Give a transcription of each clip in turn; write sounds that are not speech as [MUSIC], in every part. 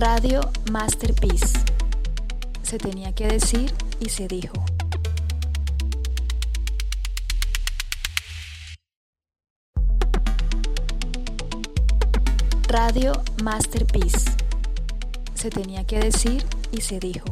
Radio Masterpiece. Se tenía que decir y se dijo. Radio Masterpiece. Se tenía que decir y se dijo.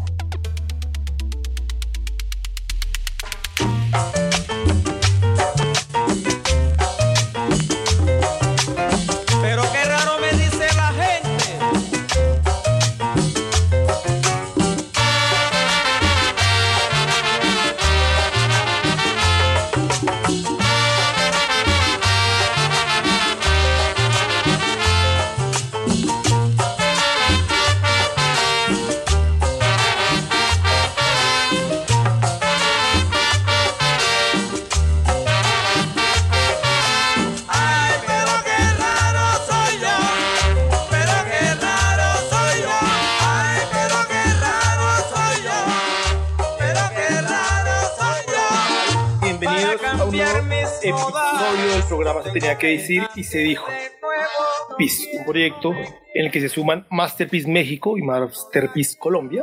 Que decir y se dijo. PIS, un proyecto en el que se suman Masterpiece México y Masterpiece Colombia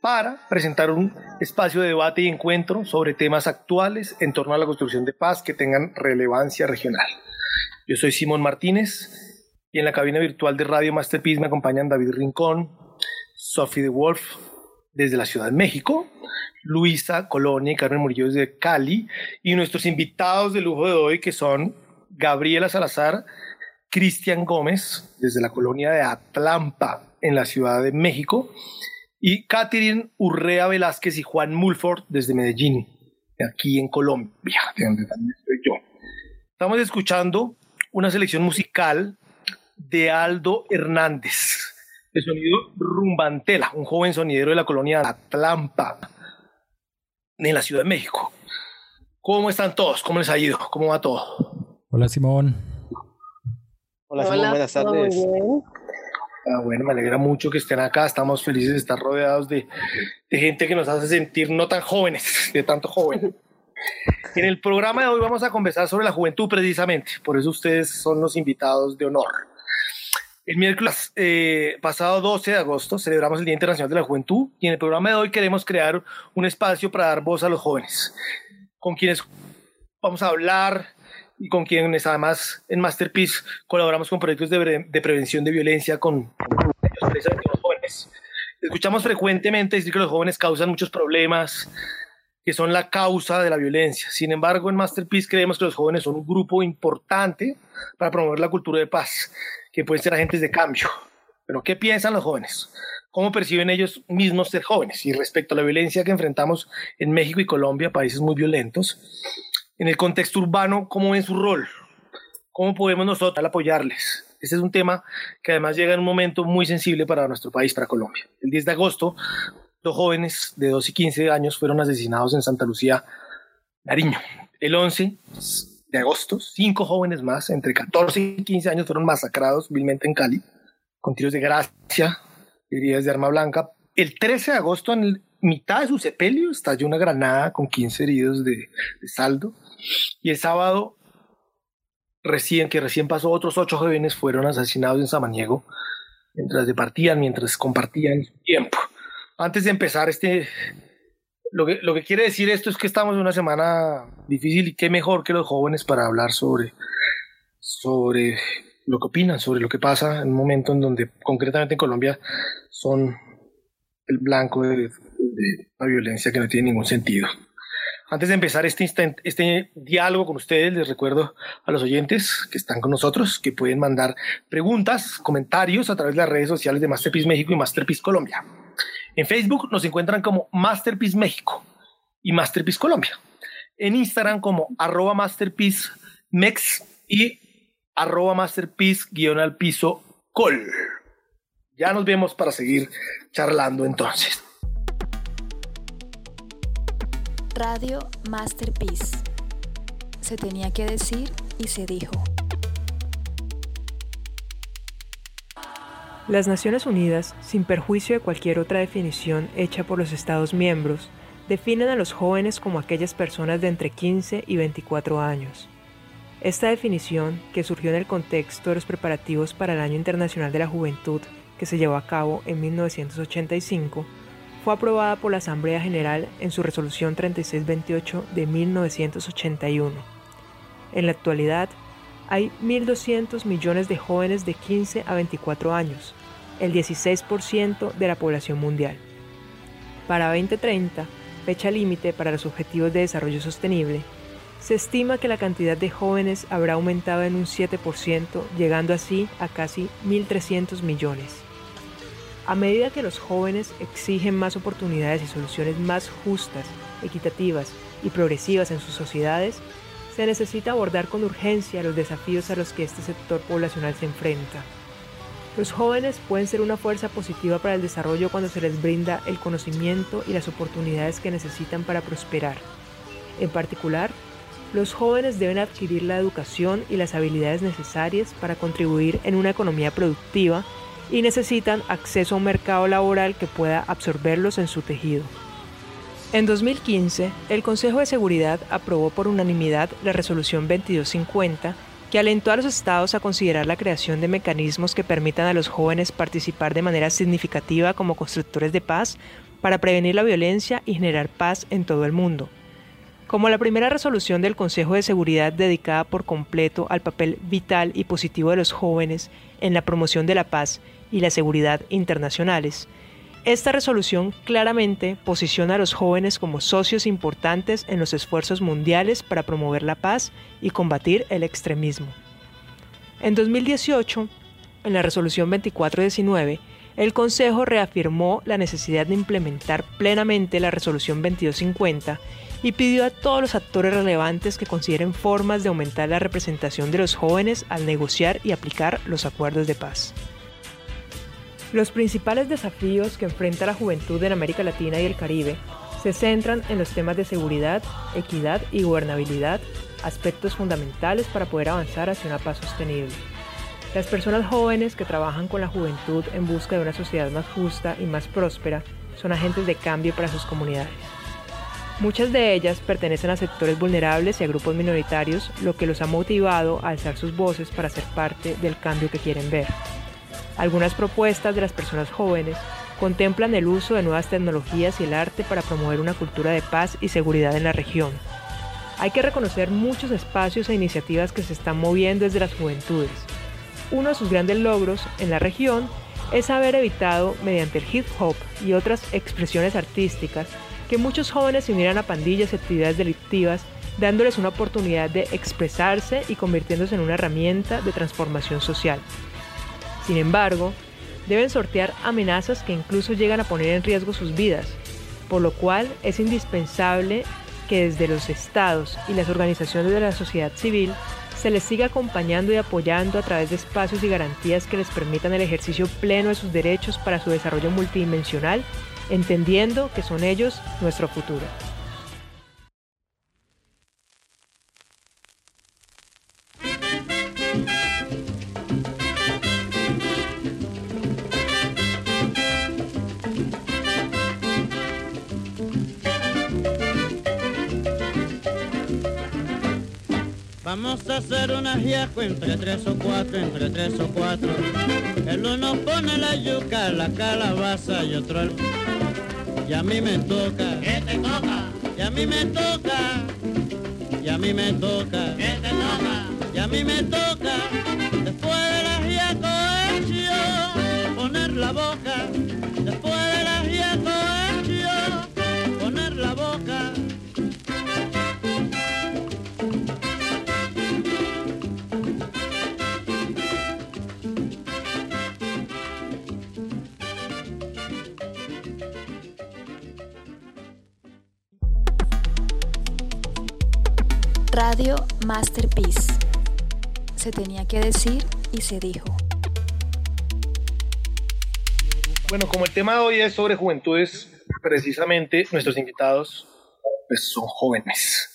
para presentar un espacio de debate y encuentro sobre temas actuales en torno a la construcción de paz que tengan relevancia regional. Yo soy Simón Martínez y en la cabina virtual de Radio Masterpiece me acompañan David Rincón, Sophie de Wolf desde la Ciudad de México, Luisa Colonia y Carmen Murillo desde Cali, y nuestros invitados de lujo de hoy que son Gabriela Salazar, Cristian Gómez desde la colonia de Atlampa en la Ciudad de México, y Catherine Urrea Velázquez y Juan Mulford desde Medellín, aquí en Colombia, de donde también estoy yo. Estamos escuchando una selección musical de Aldo Hernández, el sonido Rumbantela, un joven sonidero de la colonia de Atlampa en la Ciudad de México. ¿Cómo están todos? ¿Cómo les ha ido? ¿Cómo va todo? Hola Simón. Hola, Simón, buenas tardes. Ah, bueno, me alegra mucho que estén acá. Estamos felices de estar rodeados de, de gente que nos hace sentir no tan jóvenes, [LAUGHS] de tanto joven. En el programa de hoy vamos a conversar sobre la juventud precisamente, por eso ustedes son los invitados de honor. El miércoles eh, pasado 12 de agosto celebramos el Día Internacional de la Juventud y en el programa de hoy queremos crear un espacio para dar voz a los jóvenes, con quienes vamos a hablar y con quienes además en Masterpiece colaboramos con proyectos de, prevención de violencia con, jóvenes. Escuchamos frecuentemente decir que los jóvenes causan muchos problemas, que son la causa de la violencia. Sin embargo, en Masterpiece creemos que los jóvenes son un grupo importante para promover la cultura de paz que pueden ser agentes de cambio. Pero ¿qué piensan los jóvenes? ¿Cómo perciben ellos mismos ser jóvenes? Y respecto a la violencia que enfrentamos en México y Colombia, países muy violentos, en el contexto urbano, ¿cómo ven su rol? ¿Cómo podemos nosotros apoyarles? Este es un tema que además llega en un momento muy sensible para nuestro país, para Colombia. El 10 de agosto, dos jóvenes de 2 y 15 años fueron asesinados en Santa Lucía, Nariño. El 11 de agosto, cinco jóvenes más, entre 14 y 15 años, fueron masacrados vilmente en Cali, con tiros de gracia, heridas de arma blanca. El 13 de agosto, en mitad de su sepelio, estalló una granada con 15 heridos de, saldo. Y el sábado, recién, que recién pasó, otros ocho jóvenes fueron asesinados en Samaniego, mientras departían, mientras compartían tiempo. Antes de empezar este lo que, lo que quiere decir esto es que estamos en una semana difícil y qué mejor que los jóvenes para hablar sobre, sobre lo que opinan, sobre lo que pasa en un momento en donde concretamente en Colombia son el blanco de, la violencia que no tiene ningún sentido. Antes de empezar este, este diálogo con ustedes, les recuerdo a los oyentes que están con nosotros que pueden mandar preguntas, comentarios a través de las redes sociales de Masterpiece México y Masterpiece Colombia. En Facebook nos encuentran como Masterpiece México y Masterpiece Colombia. En Instagram como arroba Masterpiece Mex y arroba Masterpiece guion al piso col. Ya nos vemos para seguir charlando entonces. Radio Masterpiece. Se tenía que decir y se dijo. Las Naciones Unidas, sin perjuicio de cualquier otra definición hecha por los Estados miembros, definen a los jóvenes como aquellas personas de entre 15 y 24 años. Esta definición, que surgió en el contexto de los preparativos para el Año Internacional de la Juventud que se llevó a cabo en 1985, fue aprobada por la Asamblea General en su resolución 3628 de 1981. En la actualidad, hay 1.200 millones de jóvenes de 15 a 24 años, el 16% de la población mundial. Para 2030, fecha límite para los Objetivos de Desarrollo Sostenible, se estima que la cantidad de jóvenes habrá aumentado en un 7%, llegando así a casi 1.300 millones. A medida que los jóvenes exigen más oportunidades y soluciones más justas, equitativas y progresivas en sus sociedades, se necesita abordar con urgencia los desafíos a los que este sector poblacional se enfrenta. Los jóvenes pueden ser una fuerza positiva para el desarrollo cuando se les brinda el conocimiento y las oportunidades que necesitan para prosperar. En particular, los jóvenes deben adquirir la educación y las habilidades necesarias para contribuir en una economía productiva y necesitan acceso a un mercado laboral que pueda absorberlos en su tejido. En 2015, el Consejo de Seguridad aprobó por unanimidad la Resolución 2250 que alentó a los estados a considerar la creación de mecanismos que permitan a los jóvenes participar de manera significativa como constructores de paz para prevenir la violencia y generar paz en todo el mundo. Como la primera resolución del Consejo de Seguridad dedicada por completo al papel vital y positivo de los jóvenes en la promoción de la paz y la seguridad internacionales, esta resolución claramente posiciona a los jóvenes como socios importantes en los esfuerzos mundiales para promover la paz y combatir el extremismo. En 2018, en la resolución 2419, el Consejo reafirmó la necesidad de implementar plenamente la resolución 2250 y pidió a todos los actores relevantes que consideren formas de aumentar la representación de los jóvenes al negociar y aplicar los acuerdos de paz. Los principales desafíos que enfrenta la juventud en América Latina y el Caribe se centran en los temas de seguridad, equidad y gobernabilidad, aspectos fundamentales para poder avanzar hacia una paz sostenible. Las personas jóvenes que trabajan con la juventud en busca de una sociedad más justa y más próspera son agentes de cambio para sus comunidades. Muchas de ellas pertenecen a sectores vulnerables y a grupos minoritarios, lo que los ha motivado a alzar sus voces para ser parte del cambio que quieren ver. Algunas propuestas de las personas jóvenes contemplan el uso de nuevas tecnologías y el arte para promover una cultura de paz y seguridad en la región. Hay que reconocer muchos espacios e iniciativas que se están moviendo desde las juventudes. Uno de sus grandes logros en la región es haber evitado, mediante el hip hop y otras expresiones artísticas, que muchos jóvenes se unieran a pandillas y actividades delictivas, dándoles una oportunidad de expresarse y convirtiéndose en una herramienta de transformación social. Sin embargo, deben sortear amenazas que incluso llegan a poner en riesgo sus vidas, por lo cual es indispensable que desde los estados y las organizaciones de la sociedad civil se les siga acompañando y apoyando a través de espacios y garantías que les permitan el ejercicio pleno de sus derechos para su desarrollo multidimensional entendiendo que son ellos nuestro futuro. Vamos a hacer una ajiaco entre tres o cuatro, entre tres o cuatro. El uno pone la yuca, la calabaza y otro el... Y a mí me toca. ¿Qué te toca? Y a mí me toca. Y a mí me toca. ¿Qué te toca? Y a mí me toca. Después de la ajiaco hecho, poner la boca. Después de la ajiaco Radio Masterpiece. Se tenía que decir y se dijo. Bueno, como el tema de hoy es sobre juventudes, precisamente nuestros invitados pues, son jóvenes.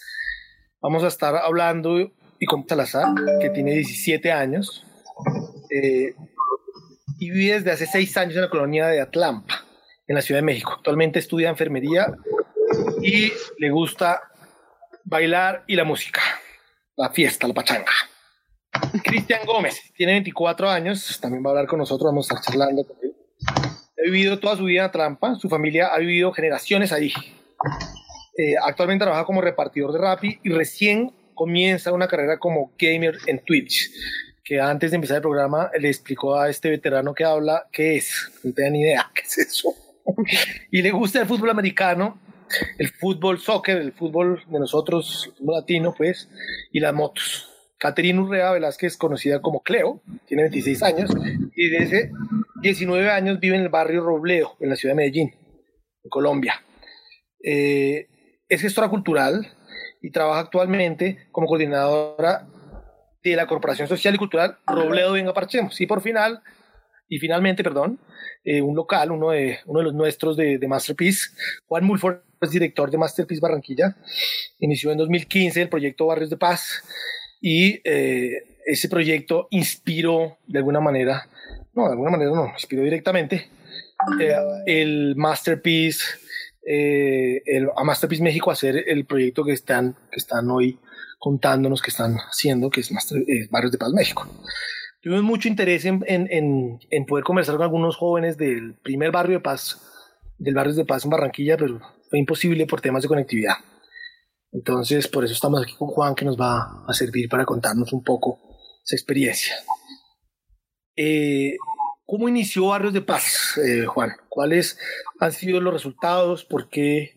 Vamos a estar hablando y con Salazar, que tiene 17 años eh, y vive desde hace 6 años en la colonia de Atlampa, en la Ciudad de México. Actualmente estudia enfermería y le gusta bailar y la música, la fiesta, la pachanga. Cristian Gómez tiene 24 años, también va a hablar con nosotros, vamos a estar charlando. Ha vivido toda su vida en Trampa, su familia ha vivido generaciones ahí. Eh, actualmente trabaja como repartidor de Rappi y recién comienza una carrera como gamer en Twitch, que antes de empezar el programa le explicó a este veterano que habla qué es, no tenía ni idea qué es eso. [LAUGHS] y le gusta el fútbol americano, el fútbol soccer, el fútbol de nosotros, latino, pues, y las motos. Caterina Urrea Velázquez, conocida como Cleo, tiene 26 años y desde 19 años vive en el barrio Robledo, en la ciudad de Medellín, en Colombia. Eh, es gestora cultural y trabaja actualmente como coordinadora de la Corporación Social y Cultural Robledo Venga Parchemos. Y por final, y finalmente, perdón, eh, un local, uno de, uno de los nuestros de, de Masterpiece, Juan Mulford es director de Masterpiece Barranquilla, inició en 2015 el proyecto Barrios de Paz y eh, ese proyecto inspiró de alguna manera, no, de alguna manera no, inspiró directamente eh, el Masterpiece, eh, el, a Masterpiece México a hacer el proyecto que están, que están hoy contándonos que están haciendo, que es Master, Barrios de Paz México. Tuvimos mucho interés en, en, en, poder conversar con algunos jóvenes del primer barrio de Paz, del barrio de Paz en Barranquilla, pero fue imposible por temas de conectividad. Entonces, por eso estamos aquí con Juan, que nos va a servir para contarnos un poco esa experiencia. Eh, ¿Cómo inició Barrios de Paz, eh, Juan? ¿Cuáles han sido los resultados? ¿Por qué,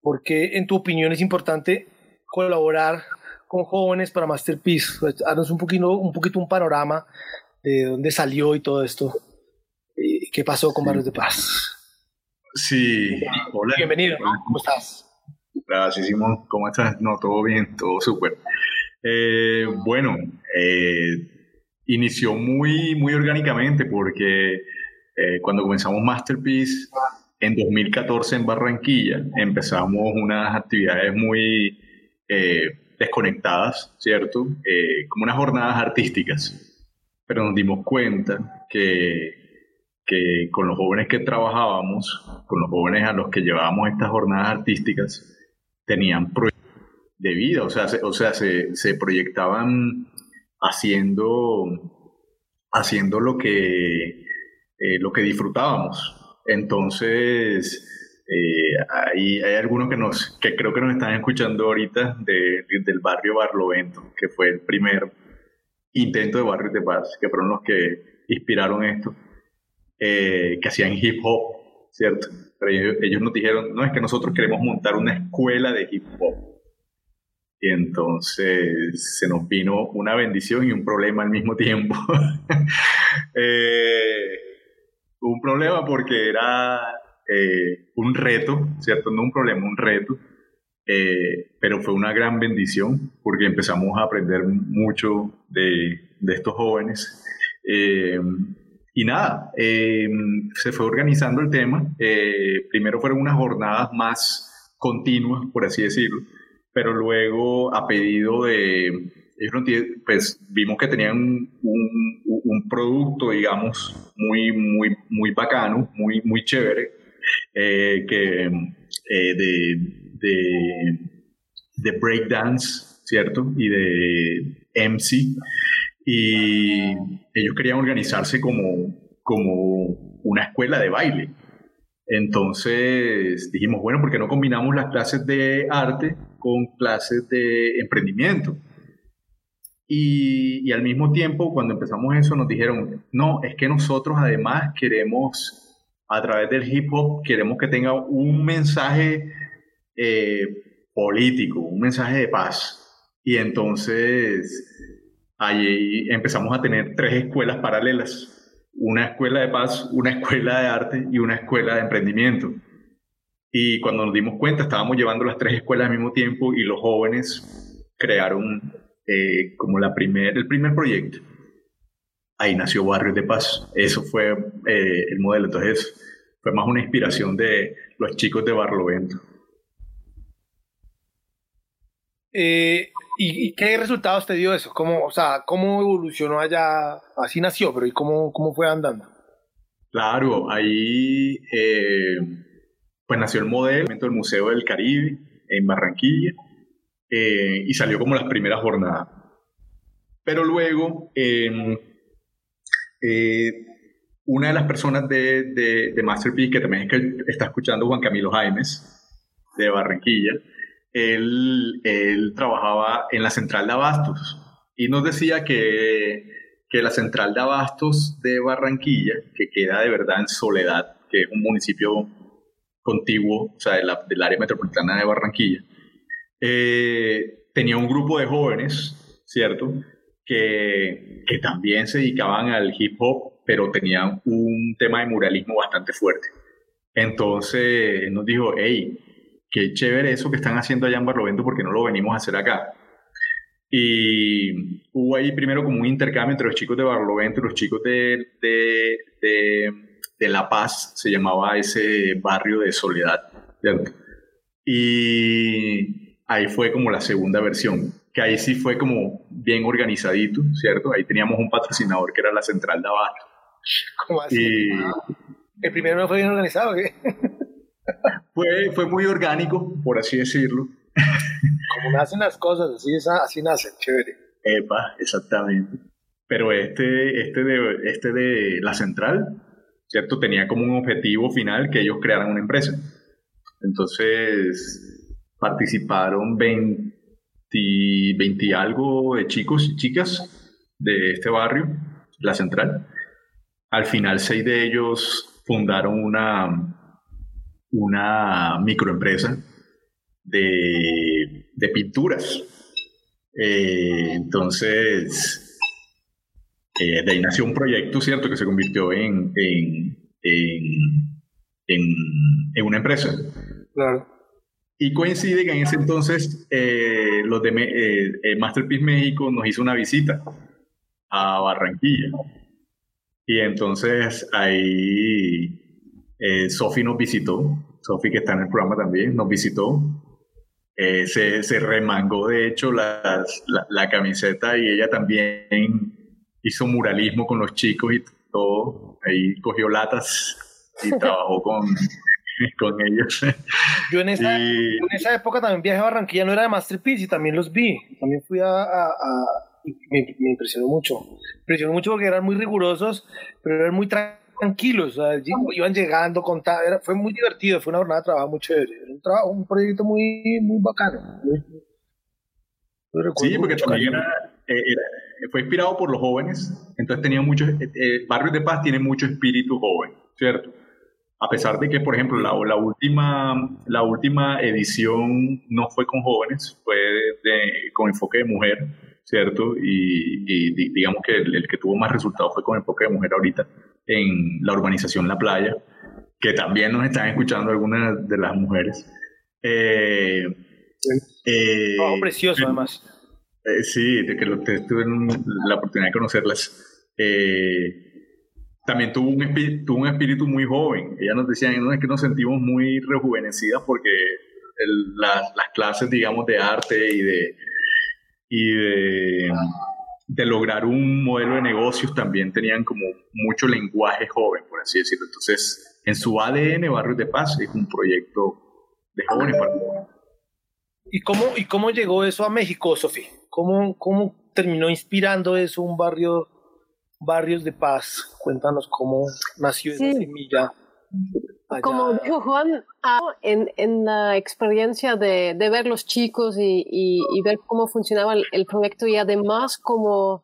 ¿Por qué, en tu opinión, es importante colaborar con jóvenes para Masterpiece? Pues, haznos un poquito, un poquito un panorama de dónde salió y todo esto. ¿Qué pasó con Barrios de Paz? Sí, hola. Bienvenido, ¿cómo estás? Gracias, ¿Cómo estás? No, todo bien, todo súper. Eh, bueno, eh, inició muy, muy orgánicamente porque eh, cuando comenzamos Masterpiece en 2014 en Barranquilla, empezamos unas actividades muy desconectadas, ¿cierto? como unas jornadas artísticas. Pero nos dimos cuenta que que con los jóvenes que trabajábamos, con los jóvenes a los que llevábamos estas jornadas artísticas, tenían proyectos de vida, o sea, se, o sea, se, proyectaban haciendo, haciendo lo que, eh, lo que disfrutábamos. Entonces, eh, hay, hay, algunos que, nos, que creo que nos están escuchando ahorita de, del barrio Barlovento, que fue el primer intento de Barrio de Paz, que fueron los que inspiraron esto, eh, que hacían hip hop, ¿cierto? pero ellos, nos dijeron, no, es que nosotros queremos montar una escuela de hip hop. Y entonces se nos vino una bendición y un problema al mismo tiempo. [LAUGHS] Eh, un problema porque era eh, un reto, ¿cierto? No un problema, un reto. Eh, pero fue una gran bendición porque empezamos a aprender mucho de, de estos jóvenes. Y nada, em, se fue organizando el tema. Eh, primero fueron unas jornadas más continuas, por así decirlo, pero luego a pedido de, pues vimos que tenían un, un, producto, digamos, muy, muy, muy bacano, muy, muy chévere, eh, que, eh, de, de breakdance, ¿cierto? Y de MC y ellos querían organizarse como, como una escuela de baile. Entonces dijimos, bueno, ¿por qué no combinamos las clases de arte con clases de emprendimiento? Y, y, al mismo tiempo, cuando empezamos eso, nos dijeron, no, es que nosotros además queremos, a través del hip hop, queremos que tenga un mensaje eh, político, un mensaje de paz. Y entonces Allí empezamos a tener tres escuelas paralelas, una escuela de paz, una escuela de arte y una escuela de emprendimiento. Y cuando nos dimos cuenta, estábamos llevando las tres escuelas al mismo tiempo y los jóvenes crearon eh, como la primer, el primer proyecto. Ahí nació Barrios de Paz. Eso fue eh, el modelo. Entonces, fue más una inspiración de los chicos de Barlovento. Eh, ¿Y, qué resultados te dio eso? ¿Cómo, o sea, ¿cómo evolucionó allá? Así nació, pero ¿y cómo, cómo fue andando? Claro, ahí eh, pues nació el modelo del Museo del Caribe en Barranquilla eh, y salió como las primeras jornadas. Pero luego, em, eh, una de las personas de, de, de Masterpiece, que también es que está escuchando Juan Camilo Jaimes, de Barranquilla, él, trabajaba en la central de abastos y nos decía que, que la central de abastos de Barranquilla, que queda de verdad en Soledad, que es un municipio contiguo, o sea, del área metropolitana de Barranquilla, eh, tenía un grupo de jóvenes, ¿cierto? Que, que también se dedicaban al hip hop, pero tenían un tema de muralismo bastante fuerte. Entonces nos dijo, hey, qué chévere eso que están haciendo allá en Barlovento porque no lo venimos a hacer acá. Y hubo ahí primero como un intercambio entre los chicos de Barlovento y los chicos de, de, de, La Paz, se llamaba ese barrio de Soledad, ¿cierto? Y ahí fue como la segunda versión, que ahí sí fue como bien organizadito, ¿cierto? Ahí teníamos un patrocinador que era la Central de Abasto. ¿Cómo así? ¿El primero no fue bien organizado? ¿qué? Fue, fue muy orgánico, por así decirlo. Como nacen las cosas, así, así nacen, chévere. Epa, exactamente. Pero este, este, de, este de la central, ¿cierto? Tenía como un objetivo final que ellos crearan una empresa. Entonces participaron 20, 20 y algo de chicos y chicas de este barrio, la central. Al final, seis de ellos fundaron una, una microempresa de, de pinturas. Eh, entonces, eh, de ahí nació un proyecto, ¿cierto?, que se convirtió en, en, en, en una empresa. Claro. Y coincide que en ese entonces eh, los de Masterpiece México nos hizo una visita a Barranquilla. Y entonces ahí eh, Sofi nos visitó, Sofi que está en el programa también, nos visitó. Eh, se, se, remangó de hecho la, la, camiseta y ella también hizo muralismo con los chicos y todo. Ahí cogió latas y [LAUGHS] trabajó con, con ellos. Yo en esa, en esa época también viajé a Barranquilla, no era de Masterpiece y también los vi. También fui a, a, me, me, impresionó mucho. Me impresionó mucho porque eran muy rigurosos, pero eran muy tranquilos tranquilos, iban llegando, contaban, fue muy divertido, fue una jornada de trabajo muy chévere, un, trabajo, un proyecto muy, muy bacano. sí, porque también eh, era, fue inspirado por los jóvenes, entonces tenía muchos, eh, eh, Barrios de Paz tiene mucho espíritu joven, ¿cierto? A pesar de que, por ejemplo, la, la, última, la última edición no fue con jóvenes, fue de, con enfoque de mujer, ¿cierto? Y, digamos que el, el, que tuvo más resultados fue con enfoque de mujer ahorita en la urbanización La Playa, que también nos están escuchando algunas de las mujeres. Eh, eh, precioso, además. Eh, sí, de que lo, tuve la oportunidad de conocerlas. Eh, también tuvo un, espíritu, tuvo un espíritu muy joven. Ellas nos decían, no, es que nos sentimos muy rejuvenecidas porque las clases, digamos, de arte y de, y de de lograr un modelo de negocios también tenían como mucho lenguaje joven, por así decirlo. Entonces, en su ADN, Barrios de Paz es un proyecto de jóvenes ¿Y cómo, ¿Y cómo llegó eso a México, Sofía? ¿Cómo, ¿Cómo terminó inspirando eso un barrio, Barrios de Paz? Cuéntanos cómo nació esa semilla. Como dijo Juan, ah, en, en la experiencia de, de, ver los chicos y, y, ver cómo funcionaba el, proyecto y además como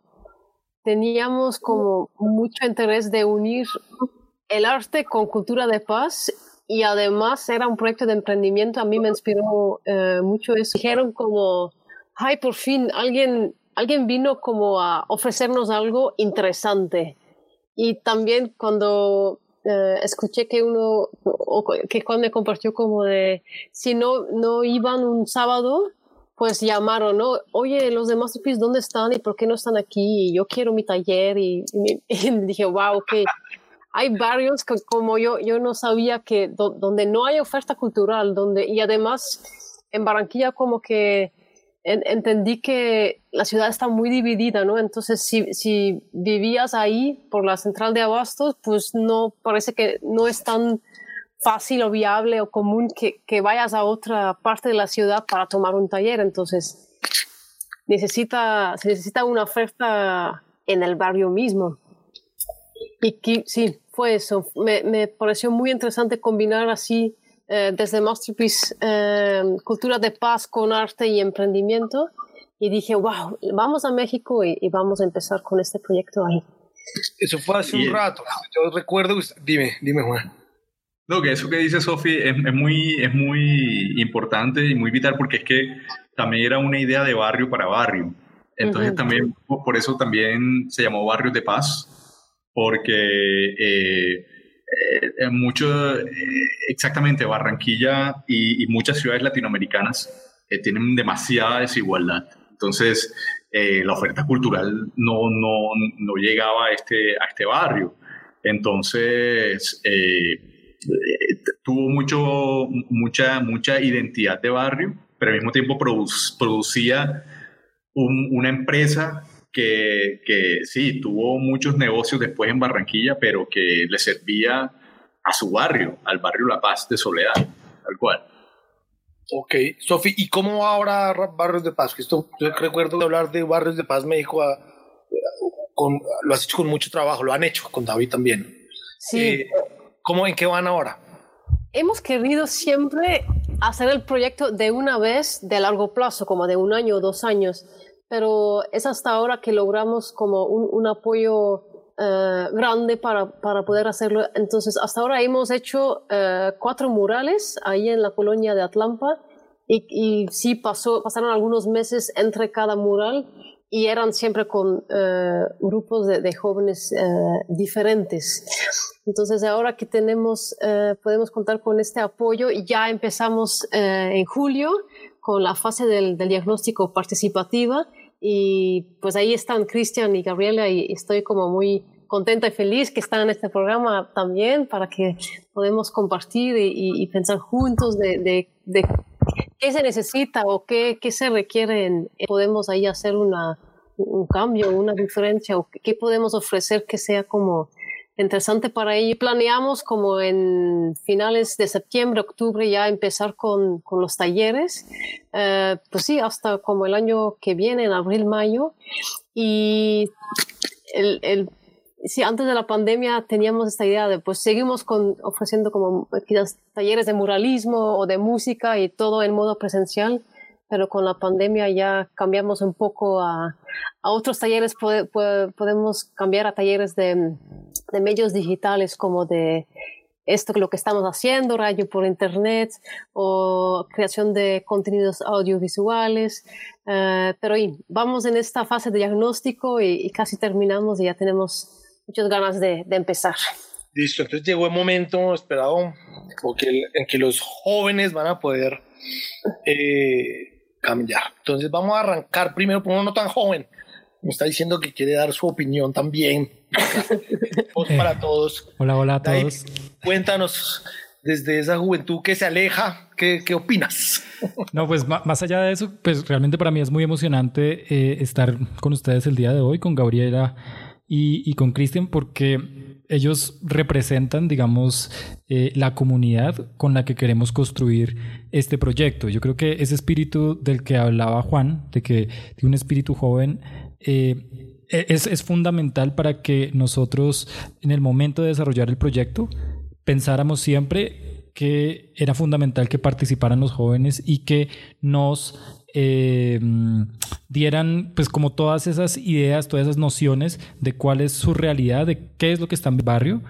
teníamos como mucho interés de unir el arte con cultura de paz y además era un proyecto de emprendimiento, a mí me inspiró eh, mucho eso. Dijeron como, ay, por fin alguien, alguien vino como a ofrecernos algo interesante. Y también cuando eh, escuché que uno, que Juan me compartió como de, si no, no iban un sábado, pues llamaron, ¿no? Oye, los de Masterpiece, ¿dónde están y por qué no están aquí? Y yo quiero mi taller y, [LAUGHS] dije, wow, que hay barrios que como yo, yo no sabía que donde no hay oferta cultural, donde, y además en Barranquilla como que entendí que la ciudad está muy dividida, ¿no? Entonces, si, si, vivías ahí por la central de abastos, pues no parece que no es tan fácil o viable o común que, que vayas a otra parte de la ciudad para tomar un taller. Entonces, necesita, se necesita una oferta en el barrio mismo. Y que, sí, fue eso. Me, me pareció muy interesante combinar así eh, desde Masterpiece eh, cultura de paz con arte y emprendimiento. Y dije, wow, vamos a México y, vamos a empezar con este proyecto ahí. Eso fue hace un rato. Yo recuerdo, dime, dime Juan. No, que eso que dice Sofi es, es, muy, es muy importante y muy vital porque es que también era una idea de barrio para barrio. Entonces también, por eso también se llamó Barrios de Paz, porque eh, eh, eh, exactamente, Barranquilla y, muchas ciudades latinoamericanas eh, tienen demasiada desigualdad. Entonces, la oferta cultural no, no, no, llegaba a este, a este barrio. Entonces, tuvo mucho, mucha, mucha identidad de barrio, pero al mismo tiempo producía una empresa que, que, sí, tuvo muchos negocios después en Barranquilla, pero que le servía a su barrio, al barrio La Paz de Soledad, tal cual. Ok, Sofi, ¿y cómo va ahora Barrios de Paz? Esto, yo recuerdo hablar de Barrios de Paz México, ah, con, lo has hecho con mucho trabajo, lo han hecho con David también. Sí. Eh, ¿Cómo, en qué van ahora? Hemos querido siempre hacer el proyecto de una vez, de largo plazo, como de un año o dos años pero es hasta ahora que logramos como un, apoyo eh, grande para, para, poder hacerlo. Entonces, hasta ahora hemos hecho eh, cuatro murales ahí en la colonia de Atlampa y, y, sí pasó, pasaron algunos meses entre cada mural y eran siempre con eh, grupos de, de jóvenes diferentes. Entonces, ahora que tenemos, podemos contar con este apoyo y ya empezamos en julio con la fase del, del diagnóstico participativa y pues ahí están Cristian y Gabriela y estoy como muy contenta y feliz que están en este programa también para que podamos compartir y, pensar juntos de, de, qué se necesita o qué, qué se requiere. podemos ahí hacer una, un cambio, una diferencia o qué podemos ofrecer que sea como interesante para ello. Planeamos como en finales de septiembre, octubre ya empezar con, con los talleres, eh, pues sí, hasta como el año que viene, en abril, mayo. Y el, el, sí, antes de la pandemia teníamos esta idea de, pues seguimos con, ofreciendo como quizás talleres de muralismo o de música y todo en modo presencial pero con la pandemia ya cambiamos un poco a, a otros talleres, podemos cambiar a talleres de, de, medios digitales como de esto lo que estamos haciendo, radio por internet o creación de contenidos audiovisuales. Eh, pero y, vamos en esta fase de diagnóstico y, casi terminamos y ya tenemos muchas ganas de, de empezar. Listo, entonces llegó el momento esperado en que los jóvenes van a poder eh, cambiar. Entonces vamos a arrancar primero por uno no tan joven. Me está diciendo que quiere dar su opinión también. [LAUGHS] Para todos. Hola, hola a todos. cuéntanos desde esa juventud que se aleja, ¿qué, qué opinas? No, pues más allá de eso, pues realmente para mí es muy emocionante eh, estar con ustedes el día de hoy, con Gabriela y, y con Cristian, porque ellos representan, digamos, eh, la comunidad con la que queremos construir este proyecto. Yo creo que ese espíritu del que hablaba Juan, de que de un espíritu joven, eh, e-, es, es fundamental para que nosotros, en el momento de desarrollar el proyecto, pensáramos siempre que era fundamental que participaran los jóvenes y que nos eh, dieran pues como todas esas ideas, todas esas nociones de cuál es su realidad, de qué es lo que está en el barrio.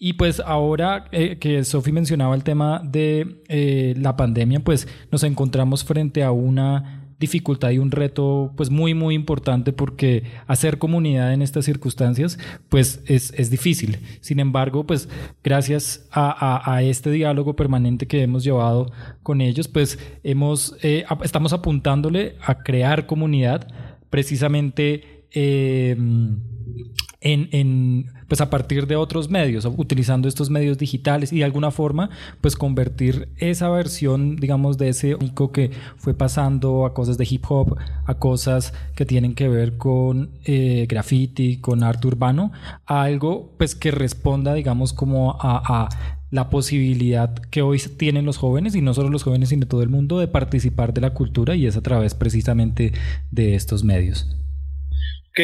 Y pues ahora eh, que Sofi mencionaba el tema de eh, la pandemia, pues nos encontramos frente a una dificultad y un reto pues muy muy importante porque hacer comunidad en estas circunstancias pues es, es difícil. Sin embargo pues gracias a, a, este diálogo permanente que hemos llevado con ellos pues hemos, eh, estamos apuntándole a crear comunidad precisamente eh, en, en, pues a partir de otros medios, utilizando estos medios digitales y de alguna forma, pues convertir esa versión, digamos, de ese único que fue pasando a cosas de hip hop, a cosas que tienen que ver con eh, graffiti, con arte urbano, a algo pues que responda, digamos, como a, a la posibilidad que hoy tienen los jóvenes, y no solo los jóvenes, sino todo el mundo, de participar de la cultura y es a través precisamente de estos medios. Ok,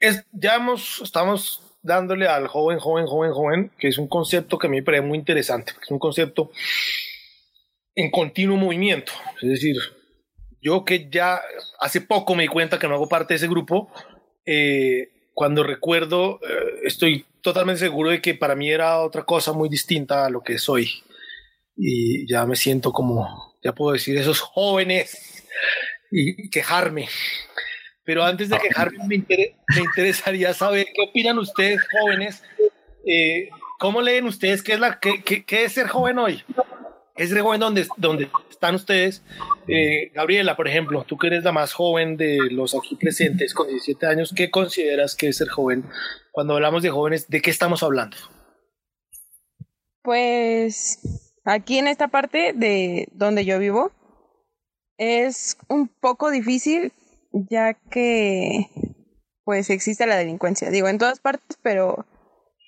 es, ya hemos, estamos dándole al joven, joven, joven, joven, que es un concepto que a mí me parece muy interesante, es un concepto en continuo movimiento. Es decir, yo que ya hace poco me di cuenta que no hago parte de ese grupo, eh, cuando recuerdo, eh, estoy totalmente seguro de que para mí era otra cosa muy distinta a lo que soy. Y ya me siento como, ya puedo decir, esos jóvenes y quejarme. Pero antes de quejarme, me, interesaría saber qué opinan ustedes, jóvenes. Eh, ¿Cómo leen ustedes qué es, la, qué, qué, es ser joven hoy? es ser joven donde, donde están ustedes? Eh, Gabriela, por ejemplo, tú que eres la más joven de los aquí presentes con 17 años, ¿qué consideras que es ser joven? Cuando hablamos de jóvenes, ¿de qué estamos hablando? Pues aquí en esta parte de donde yo vivo es un poco difícil ya que pues existe la delincuencia. Digo, en todas partes, pero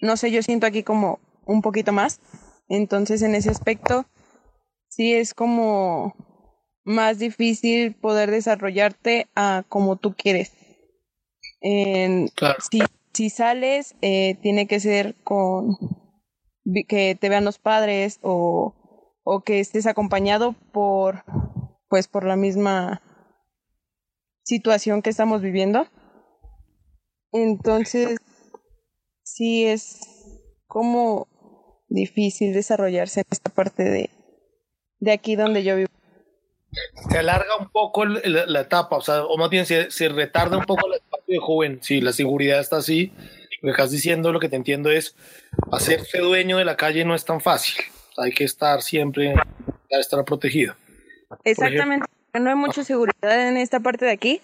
no sé, yo siento aquí como un poquito más. Entonces, en ese aspecto, sí es como más difícil poder desarrollarte a como tú quieres. si, si, sales, eh, tiene que ser con que te vean los padres o, o que estés acompañado por pues por la misma situación que estamos viviendo. Entonces, sí es como difícil desarrollarse en esta parte de, de aquí donde yo vivo. Se alarga un poco la, etapa, o sea, o más bien se, se retarda un poco la etapa de joven. Si la seguridad está así, lo que estás diciendo, lo que te entiendo es, hacerse dueño de la calle no es tan fácil. Hay que estar siempre, estar protegido. Exactamente no hay mucha seguridad en esta parte de aquí.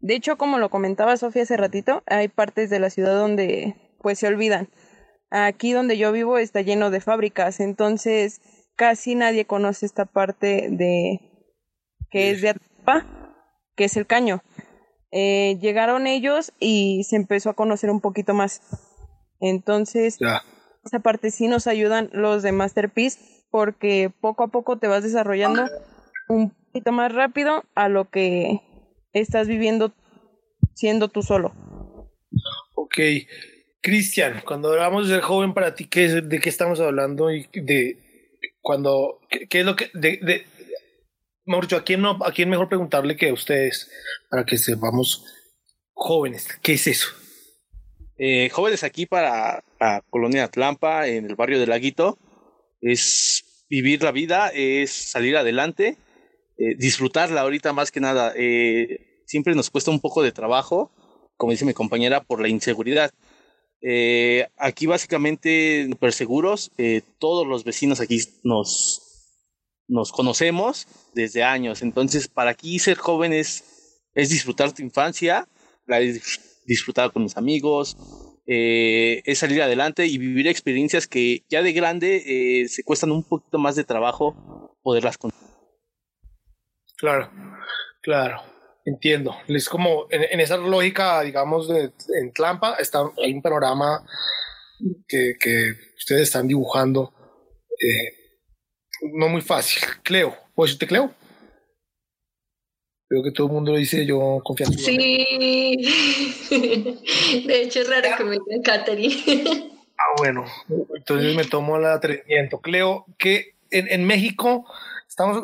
De hecho, como lo comentaba Sofía hace ratito, hay partes de la ciudad donde pues se olvidan. Aquí donde yo vivo está lleno de fábricas, entonces casi nadie conoce esta parte de que es de Atapa, que es el caño. Eh, llegaron ellos y se empezó a conocer un poquito más. Entonces, esa parte sí nos ayudan los de Masterpiece porque poco a poco te vas desarrollando un más rápido a lo que estás viviendo siendo tú solo. Ok. Cristian, cuando hablamos de ser joven para ti, ¿qué es, ¿de qué estamos hablando? Y de cuando, ¿qué, es lo que, de, de ¿a quién, no, ¿a quién mejor preguntarle que a ustedes para que sepamos jóvenes? ¿Qué es eso? Eh, jóvenes aquí para la colonia Atlampa, en el barrio de Laguito, es vivir la vida, es salir adelante, eh, disfrutarla ahorita más que nada. Eh, siempre nos cuesta un poco de trabajo, como dice mi compañera, por la inseguridad. Eh, aquí básicamente, super seguros, todos los vecinos aquí nos, nos conocemos desde años. Entonces, para aquí ser joven es, es disfrutar tu infancia, la disfrutar con los amigos, es salir adelante y vivir experiencias que ya de grande se cuestan un poquito más de trabajo poderlas contar. Claro, claro, entiendo. Es como en, esa lógica, digamos, de, en Tlampa está, hay un panorama que, que ustedes están dibujando eh, no muy fácil. Cleo, ¿puedo decirte Cleo? Creo que todo el mundo lo dice, yo confío en Sí, [LAUGHS] de hecho es raro que me digan Katherine. ah, bueno, entonces me tomo el atrevimiento. Cleo, que en, en México Estamos,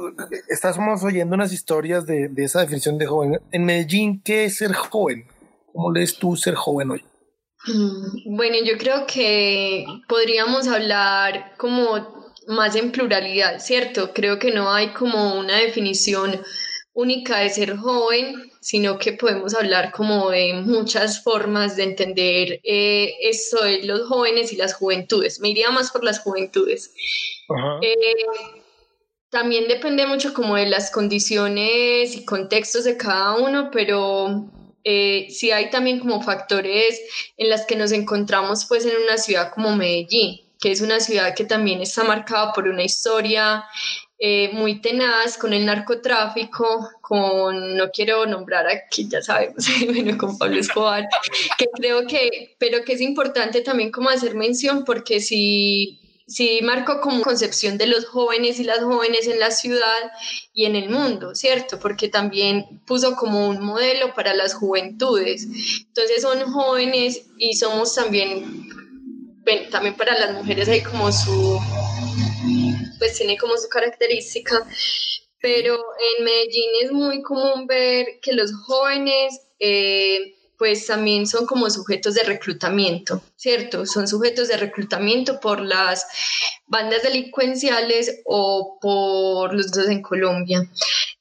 estamos oyendo unas historias de, de, esa definición de joven. En Medellín, ¿qué es ser joven? ¿Cómo lees tú ser joven hoy? Mm, bueno, yo creo que podríamos hablar como más en pluralidad, ¿cierto? Creo que no hay como una definición única de ser joven, sino que podemos hablar como de muchas formas de entender eh, esto de los jóvenes y las juventudes. Me iría más por las juventudes. Ajá. Eh, también depende mucho como de las condiciones y contextos de cada uno, pero eh, sí hay también como factores en las que nos encontramos pues en una ciudad como Medellín, que es una ciudad que también está marcada por una historia eh, muy tenaz con el narcotráfico, con, no quiero nombrar aquí, ya sabemos, [LAUGHS] bueno, con Pablo Escobar, que creo que, pero que es importante también como hacer mención porque si sí marcó como concepción de los jóvenes y las jóvenes en la ciudad y en el mundo, ¿cierto? Porque también puso como un modelo para las juventudes. Entonces son jóvenes y somos también, también para las mujeres hay como su, pues tiene como su característica, pero en Medellín es muy común ver que los jóvenes... Eh, pues también son como sujetos de reclutamiento, ¿cierto? Son sujetos de reclutamiento por las bandas delincuenciales o por los dos en Colombia.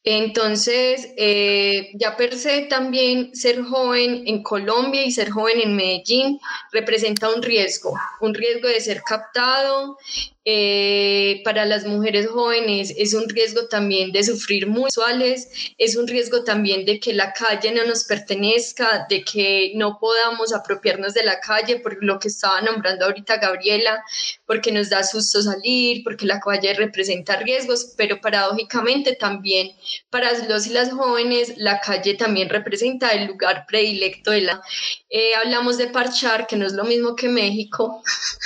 Entonces, eh, ya per se también ser joven en Colombia y ser joven en Medellín representa un riesgo, un riesgo de ser captado, eh, para las mujeres jóvenes es un riesgo también de sufrir muy sexuales, es un riesgo también de que la calle no nos pertenezca, de que no podamos apropiarnos de la calle, por lo que estaba nombrando ahorita Gabriela, porque nos da susto salir, porque la calle representa riesgos, pero paradójicamente también para los y las jóvenes la calle también representa el lugar predilecto de la... Eh, hablamos de parchar, que no es lo mismo que México.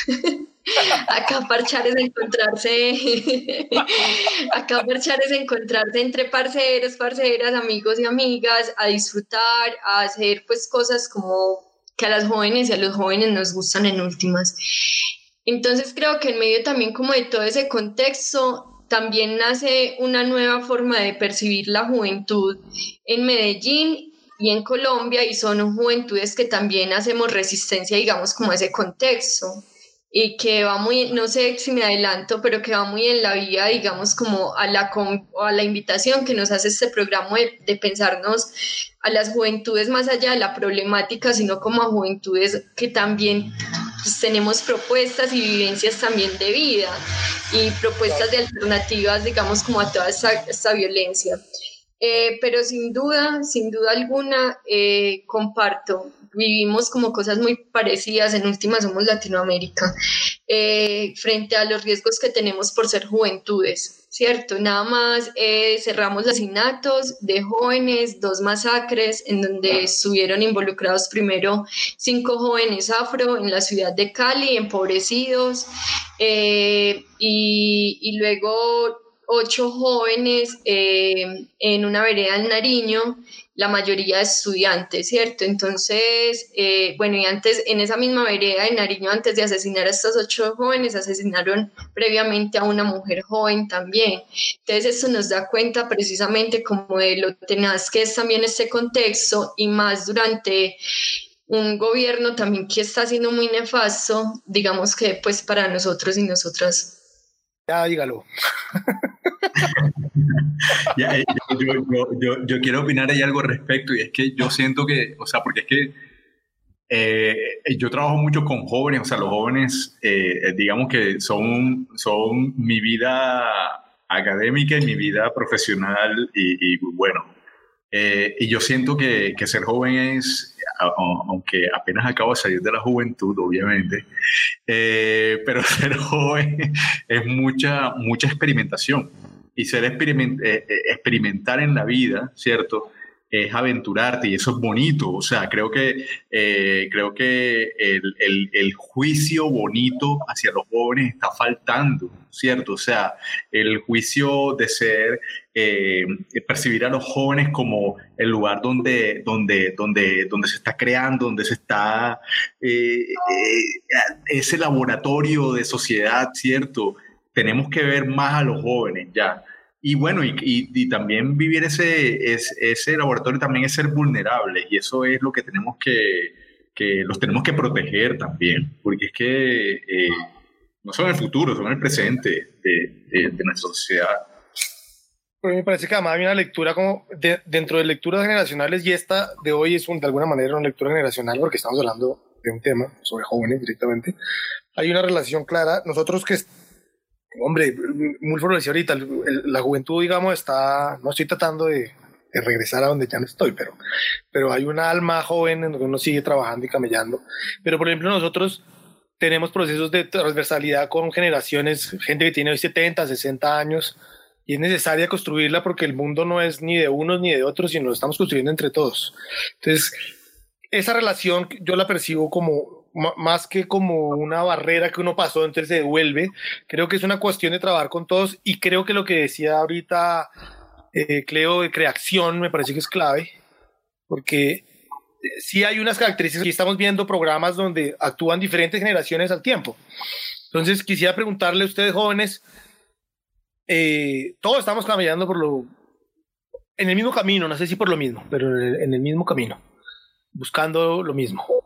[LAUGHS] Acá parchar es encontrarse, [LAUGHS] acá parchar es encontrarse entre parceros, parceras, amigos y amigas, a disfrutar, a hacer pues cosas como que a las jóvenes y a los jóvenes nos gustan en últimas. Entonces creo que en medio también como de todo ese contexto, también nace una nueva forma de percibir la juventud en Medellín y en Colombia y son juventudes que también hacemos resistencia, digamos, como a ese contexto y que va muy, no sé si me adelanto, pero que va muy en la vía, digamos, como a la, a la invitación que nos hace este programa de, pensarnos a las juventudes más allá de la problemática, sino como a juventudes que también pues, tenemos propuestas y vivencias también de vida y propuestas de alternativas, digamos, como a toda esta, violencia. Eh, pero sin duda, sin duda alguna, eh, comparto vivimos como cosas muy parecidas, en última somos Latinoamérica, eh, frente a los riesgos que tenemos por ser juventudes, ¿cierto? Nada más eh, cerramos asesinatos de jóvenes, dos masacres en donde estuvieron involucrados primero cinco jóvenes afro en la ciudad de Cali, empobrecidos, eh, y, y luego ocho jóvenes en una vereda en Nariño la mayoría de estudiantes, ¿cierto? Entonces, eh, bueno, y antes, en esa misma vereda de Nariño, antes de asesinar a estos ocho jóvenes, asesinaron previamente a una mujer joven también. Entonces, eso nos da cuenta precisamente como de lo tenaz que es también este contexto y más durante un gobierno también que está siendo muy nefasto, digamos que pues para nosotros y nosotras. Ya, dígalo. [LAUGHS] [LAUGHS] Eh, yo, quiero opinar ahí algo al respecto y es que yo siento que, o sea, porque es que eh, yo trabajo mucho con jóvenes, o sea, los jóvenes, eh, digamos que son, son mi vida académica y mi vida profesional y, bueno, y yo siento que, que, ser joven es, aunque apenas acabo de salir de la juventud, obviamente, pero [LAUGHS] ser joven es mucha, mucha experimentación y ser eh, eh, experimentar en la vida, ¿cierto? Es aventurarte y eso es bonito. O sea, creo que, eh, creo que el, el, juicio bonito hacia los jóvenes está faltando, ¿cierto? O sea, el juicio de ser, percibir a los jóvenes como el lugar donde, donde, donde, donde se está creando, donde se está ese laboratorio de sociedad, ¿cierto? tenemos que ver más a los jóvenes ya. Y bueno, y, y, también vivir ese, ese, laboratorio también es ser vulnerable y eso es lo que tenemos que, que los tenemos que proteger también, porque es que eh, no son el futuro, son el presente de, de, nuestra sociedad. Pues me parece que además hay una lectura como dentro de lecturas generacionales y esta de hoy es un, de alguna manera una lectura generacional porque estamos hablando de un tema sobre jóvenes directamente. Hay una relación clara. Nosotros que hombre, muy lo decía ahorita, la juventud, digamos, está, no estoy tratando de, regresar a donde ya no estoy, pero, pero hay un alma joven en donde uno sigue trabajando y camellando. Pero, por ejemplo, nosotros tenemos procesos de transversalidad con generaciones, gente que tiene hoy 70, 60 años, y es necesaria construirla porque el mundo no es ni de unos ni de otros, sino lo estamos construyendo entre todos. Entonces, esa relación yo la percibo como más que como una barrera que uno pasó, entonces se devuelve. Creo que es una cuestión de trabajar con todos y creo que lo que decía ahorita eh, Cleo de creación me parece que es clave, porque eh, sí hay unas características y estamos viendo programas donde actúan diferentes generaciones al tiempo. Entonces quisiera preguntarle a ustedes jóvenes, eh, todos estamos caminando por lo, en el mismo camino, no sé si por lo mismo, pero en el mismo camino, buscando lo mismo.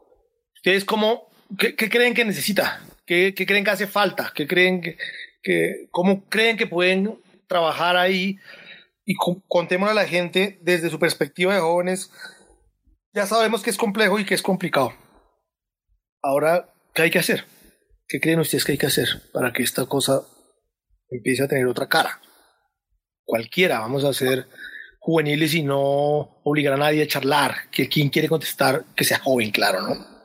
¿Ustedes cómo, qué, creen que necesita? ¿Qué, ¿Qué, creen que hace falta? ¿Qué creen que, cómo creen que pueden trabajar ahí? Y contémosle a la gente desde su perspectiva de jóvenes. Ya sabemos que es complejo y que es complicado. Ahora, ¿qué hay que hacer? ¿Qué creen ustedes que hay que hacer para que esta cosa empiece a tener otra cara? Cualquiera, vamos a ser juveniles y no obligar a nadie a charlar. Que quien quiere contestar, que sea joven, claro, ¿no?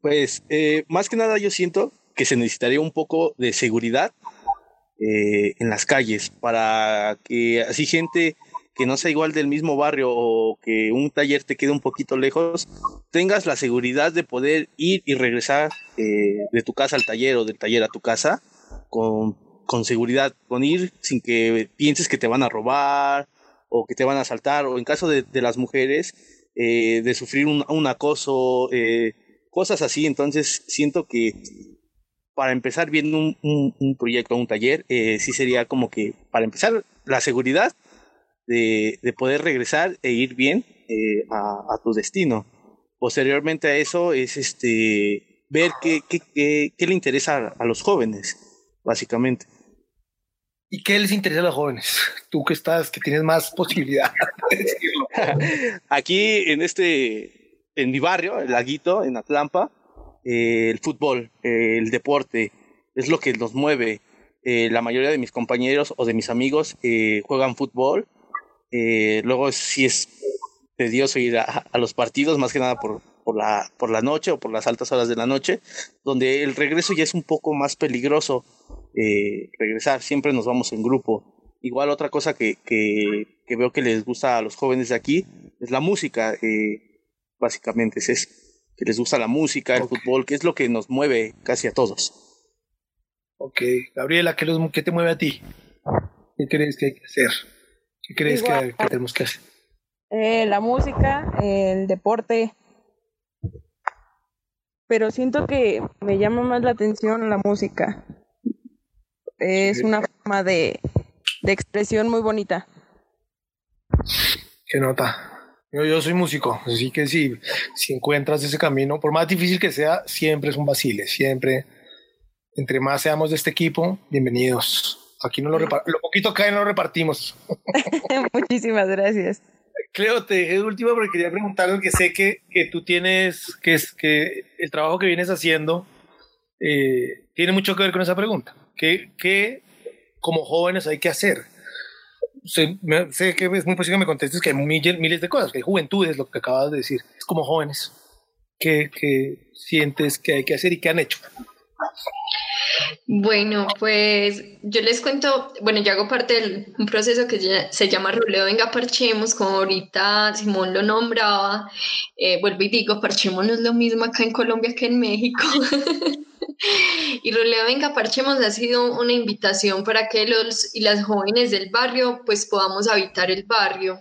Pues eh, más que nada yo siento que se necesitaría un poco de seguridad eh, en las calles para que así gente que no sea igual del mismo barrio o que un taller te quede un poquito lejos, tengas la seguridad de poder ir y regresar eh, de tu casa al taller o del taller a tu casa con, con seguridad, con ir sin que pienses que te van a robar o que te van a asaltar o en caso de, de las mujeres de sufrir un, un acoso, cosas así. Entonces siento que para empezar viendo un, un, proyecto, un taller, eh, sí sería como que para empezar la seguridad de, de poder regresar e ir bien eh, a, a, tu destino. Posteriormente a eso es este ver qué, qué, qué, le interesa a, los jóvenes, básicamente. ¿Y qué les interesa a los jóvenes? [LAUGHS] Tú que estás, que tienes más posibilidad de decirlo. [LAUGHS] Aquí en este en mi barrio, el Laguito, en Atlampa, eh, el fútbol, eh, el deporte, es lo que nos mueve. Eh, la mayoría de mis compañeros o de mis amigos juegan fútbol. luego sí es tedioso ir a, los partidos, más que nada por, por, la, por la noche o por las altas horas de la noche, donde el regreso ya es un poco más peligroso. regresar, siempre nos vamos en grupo. Igual otra cosa que, que, veo que les gusta a los jóvenes de aquí es la música. Básicamente es eso, que les gusta la música, el fútbol, que es lo que nos mueve casi a todos. Ok, Gabriela, ¿qué, qué te mueve a ti? ¿Qué crees que hay que hacer? ¿Qué crees que, tenemos que hacer? Eh, la música, el deporte, pero siento que me llama más la atención la música. Es una forma de, de expresión muy bonita. ¿Qué nota? Yo, soy músico, así que si, si encuentras ese camino, por más difícil que sea, siempre es un vacile, siempre. Entre más seamos de este equipo, bienvenidos. Aquí no lo, lo poquito que hay no lo repartimos. [LAUGHS] [LAUGHS] Muchísimas gracias. Cleo, te dejé último porque quería preguntar que sé que, que tú tienes, que, es, que el trabajo que vienes haciendo eh, tiene mucho que ver con esa pregunta. ¿Qué, ¿Qué como jóvenes hay que hacer? Sé, sé, que es muy posible que me contestes que hay miles, de cosas, que hay juventudes, lo que acabas de decir. Es como jóvenes. ¿Qué, ¿Qué, sientes que hay que hacer y qué han hecho? Bueno, pues yo les cuento, bueno, yo hago parte de un proceso que se llama Ruleo Venga Parchemos, como ahorita Simón lo nombraba, eh, vuelvo y digo, Parchemos no es lo mismo acá en Colombia que en México. [LAUGHS] y Ruleo Venga Parchemos ha sido una invitación para que los y las jóvenes del barrio pues podamos habitar el barrio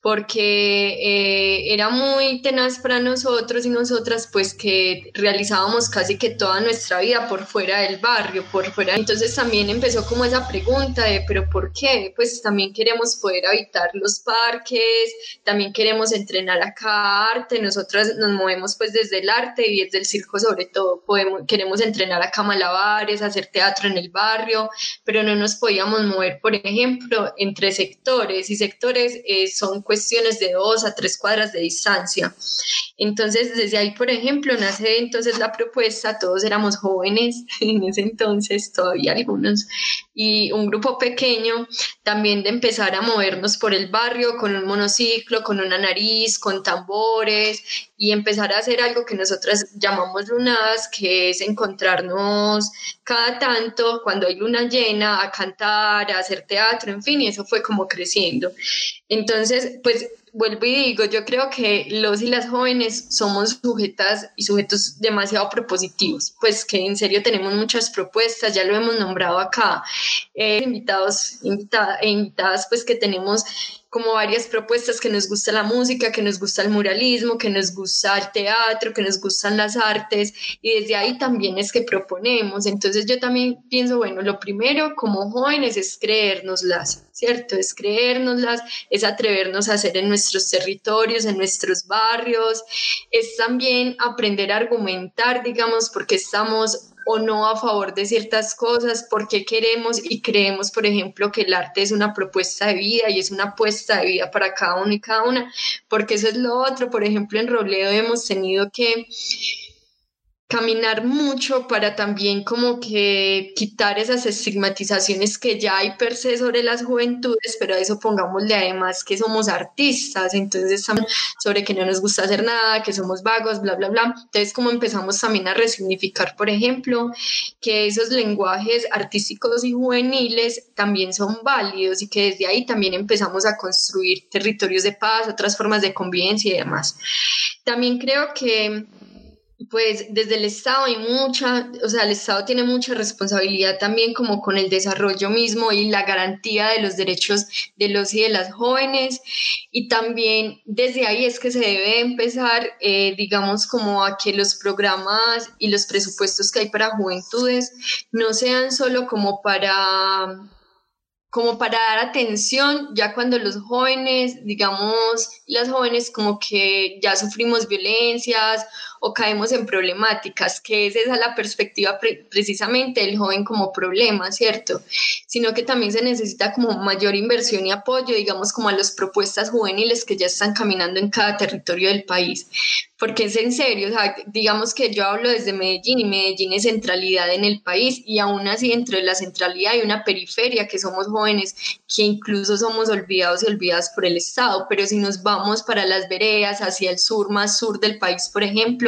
porque eh, era muy tenaz para nosotros y nosotras, pues que realizábamos casi que toda nuestra vida por fuera del barrio, por fuera. Entonces también empezó como esa pregunta de, pero ¿por qué? Pues también queremos poder habitar los parques, también queremos entrenar acá arte, nosotras nos movemos pues desde el arte y desde el circo sobre todo, podemos, queremos entrenar acá malabares, hacer teatro en el barrio, pero no nos podíamos mover, por ejemplo, entre sectores y sectores eh, son cuestiones de dos a tres cuadras de distancia. Entonces, desde ahí, por ejemplo, nace entonces la propuesta, todos éramos jóvenes [LAUGHS] en ese entonces, todavía algunos, y un grupo pequeño también de empezar a movernos por el barrio con un monociclo, con una nariz, con tambores, y empezar a hacer algo que nosotras llamamos lunadas, que es encontrarnos cada tanto, cuando hay luna llena, a cantar, a hacer teatro, en fin, y eso fue como creciendo. Entonces, pues vuelvo y digo, yo creo que los y las jóvenes somos sujetas y sujetos demasiado propositivos, pues que en serio tenemos muchas propuestas, ya lo hemos nombrado acá, eh, invitados invitada, e invitadas pues que tenemos como varias propuestas que nos gusta la música, que nos gusta el muralismo, que nos gusta el teatro, que nos gustan las artes y desde ahí también es que proponemos. Entonces yo también pienso, bueno, lo primero como jóvenes es creérnoslas, ¿cierto? Es creérnoslas, es atrevernos a hacer en nuestros territorios, en nuestros barrios, es también aprender a argumentar, digamos, porque estamos o no a favor de ciertas cosas, porque queremos y creemos, por ejemplo, que el arte es una propuesta de vida y es una apuesta de vida para cada uno y cada una, porque eso es lo otro. Por ejemplo, en Robledo hemos tenido que caminar mucho para también como que quitar esas estigmatizaciones que ya hay per se sobre las juventudes, pero a eso pongámosle además que somos artistas, entonces sobre que no nos gusta hacer nada, que somos vagos, bla, bla, bla. Entonces como empezamos también a resignificar, por ejemplo, que esos lenguajes artísticos y juveniles también son válidos y que desde ahí también empezamos a construir territorios de paz, otras formas de convivencia y demás. También creo que pues desde el Estado hay mucha, o sea, el Estado tiene mucha responsabilidad también como con el desarrollo mismo y la garantía de los derechos de los y de las jóvenes. Y también desde ahí es que se debe empezar, eh, digamos, como a que los programas y los presupuestos que hay para juventudes no sean solo como para como para dar atención ya cuando los jóvenes, digamos, las jóvenes como que ya sufrimos violencias o caemos en problemáticas, que es esa la perspectiva precisamente del joven como problema, ¿cierto? Sino que también se necesita como mayor inversión y apoyo, digamos, como a las propuestas juveniles que ya están caminando en cada territorio del país. Porque es en serio, o sea, digamos que yo hablo desde Medellín y Medellín es centralidad en el país y aún así dentro de la centralidad hay una periferia que somos jóvenes que incluso somos olvidados y olvidadas por el Estado, pero si nos vamos para las veredas, hacia el sur, más sur del país, por ejemplo,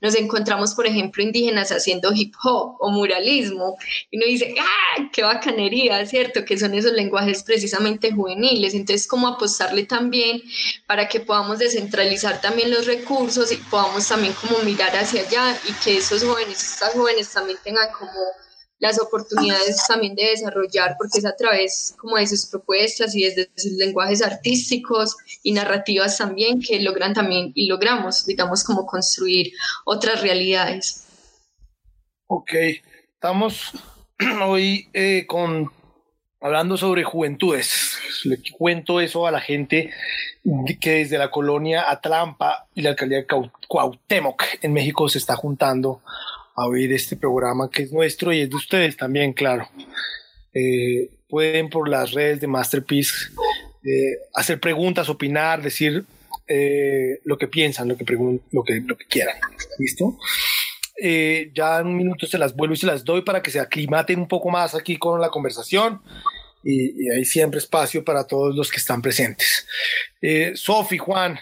nos encontramos, por ejemplo, indígenas haciendo hip hop o muralismo, y uno dice, ¡ah, qué bacanería, ¿cierto? Que son esos lenguajes precisamente juveniles. Entonces, ¿cómo apostarle también para que podamos descentralizar también los recursos y podamos también como mirar hacia allá y que esos jóvenes, estas jóvenes también tengan como las oportunidades también de desarrollar, porque es a través como de sus propuestas y desde sus lenguajes artísticos y narrativas también que logran también y logramos, digamos, como construir otras realidades. Ok, estamos [CLEARS THROAT] hoy eh, con hablando sobre juventudes. Le cuento eso a la gente que desde la colonia Atlampa y la alcaldía de Cuauhtémoc en México se está juntando a oír este programa que es nuestro y es de ustedes también, claro. Eh, pueden por las redes de Masterpiece eh, hacer preguntas, opinar, decir eh, lo que piensan, lo que, lo que, lo que quieran. ¿Listo? ya en un minuto se las vuelvo y se las doy para que se aclimaten un poco más aquí con la conversación. Y, hay siempre espacio para todos los que están presentes. Sofi, Juan,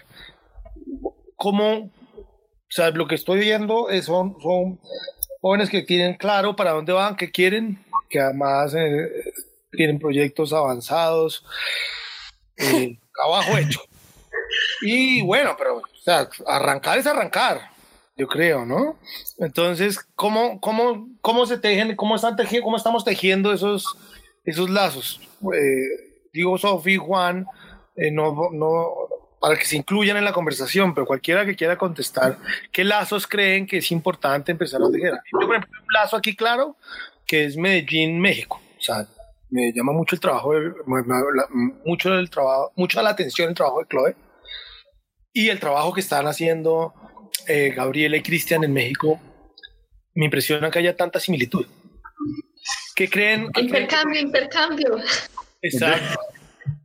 ¿cómo, o sea, lo que estoy viendo es, son, son jóvenes que tienen claro para dónde van, qué quieren, que además eh, tienen proyectos avanzados, eh, [LAUGHS] trabajo hecho. Y bueno, pero o sea, arrancar es arrancar, yo creo, ¿no? Entonces, ¿cómo, cómo, cómo se tejen, cómo, están tejiendo, cómo estamos tejiendo esos, esos lazos? Eh, digo, Sofi, Juan, no, no, para que se incluyan en la conversación, pero cualquiera que quiera contestar, ¿qué lazos creen que es importante empezar a tejer? Yo, por ejemplo, un lazo aquí claro, que es Medellín, México. O sea, me llama mucho el trabajo, mucho el trabajo, mucho la atención el trabajo de Chloe y el trabajo que están haciendo eh, Gabriela y Cristian en México. Me impresiona que haya tanta similitud. ¿Qué creen? intercambio, intercambio. Exacto.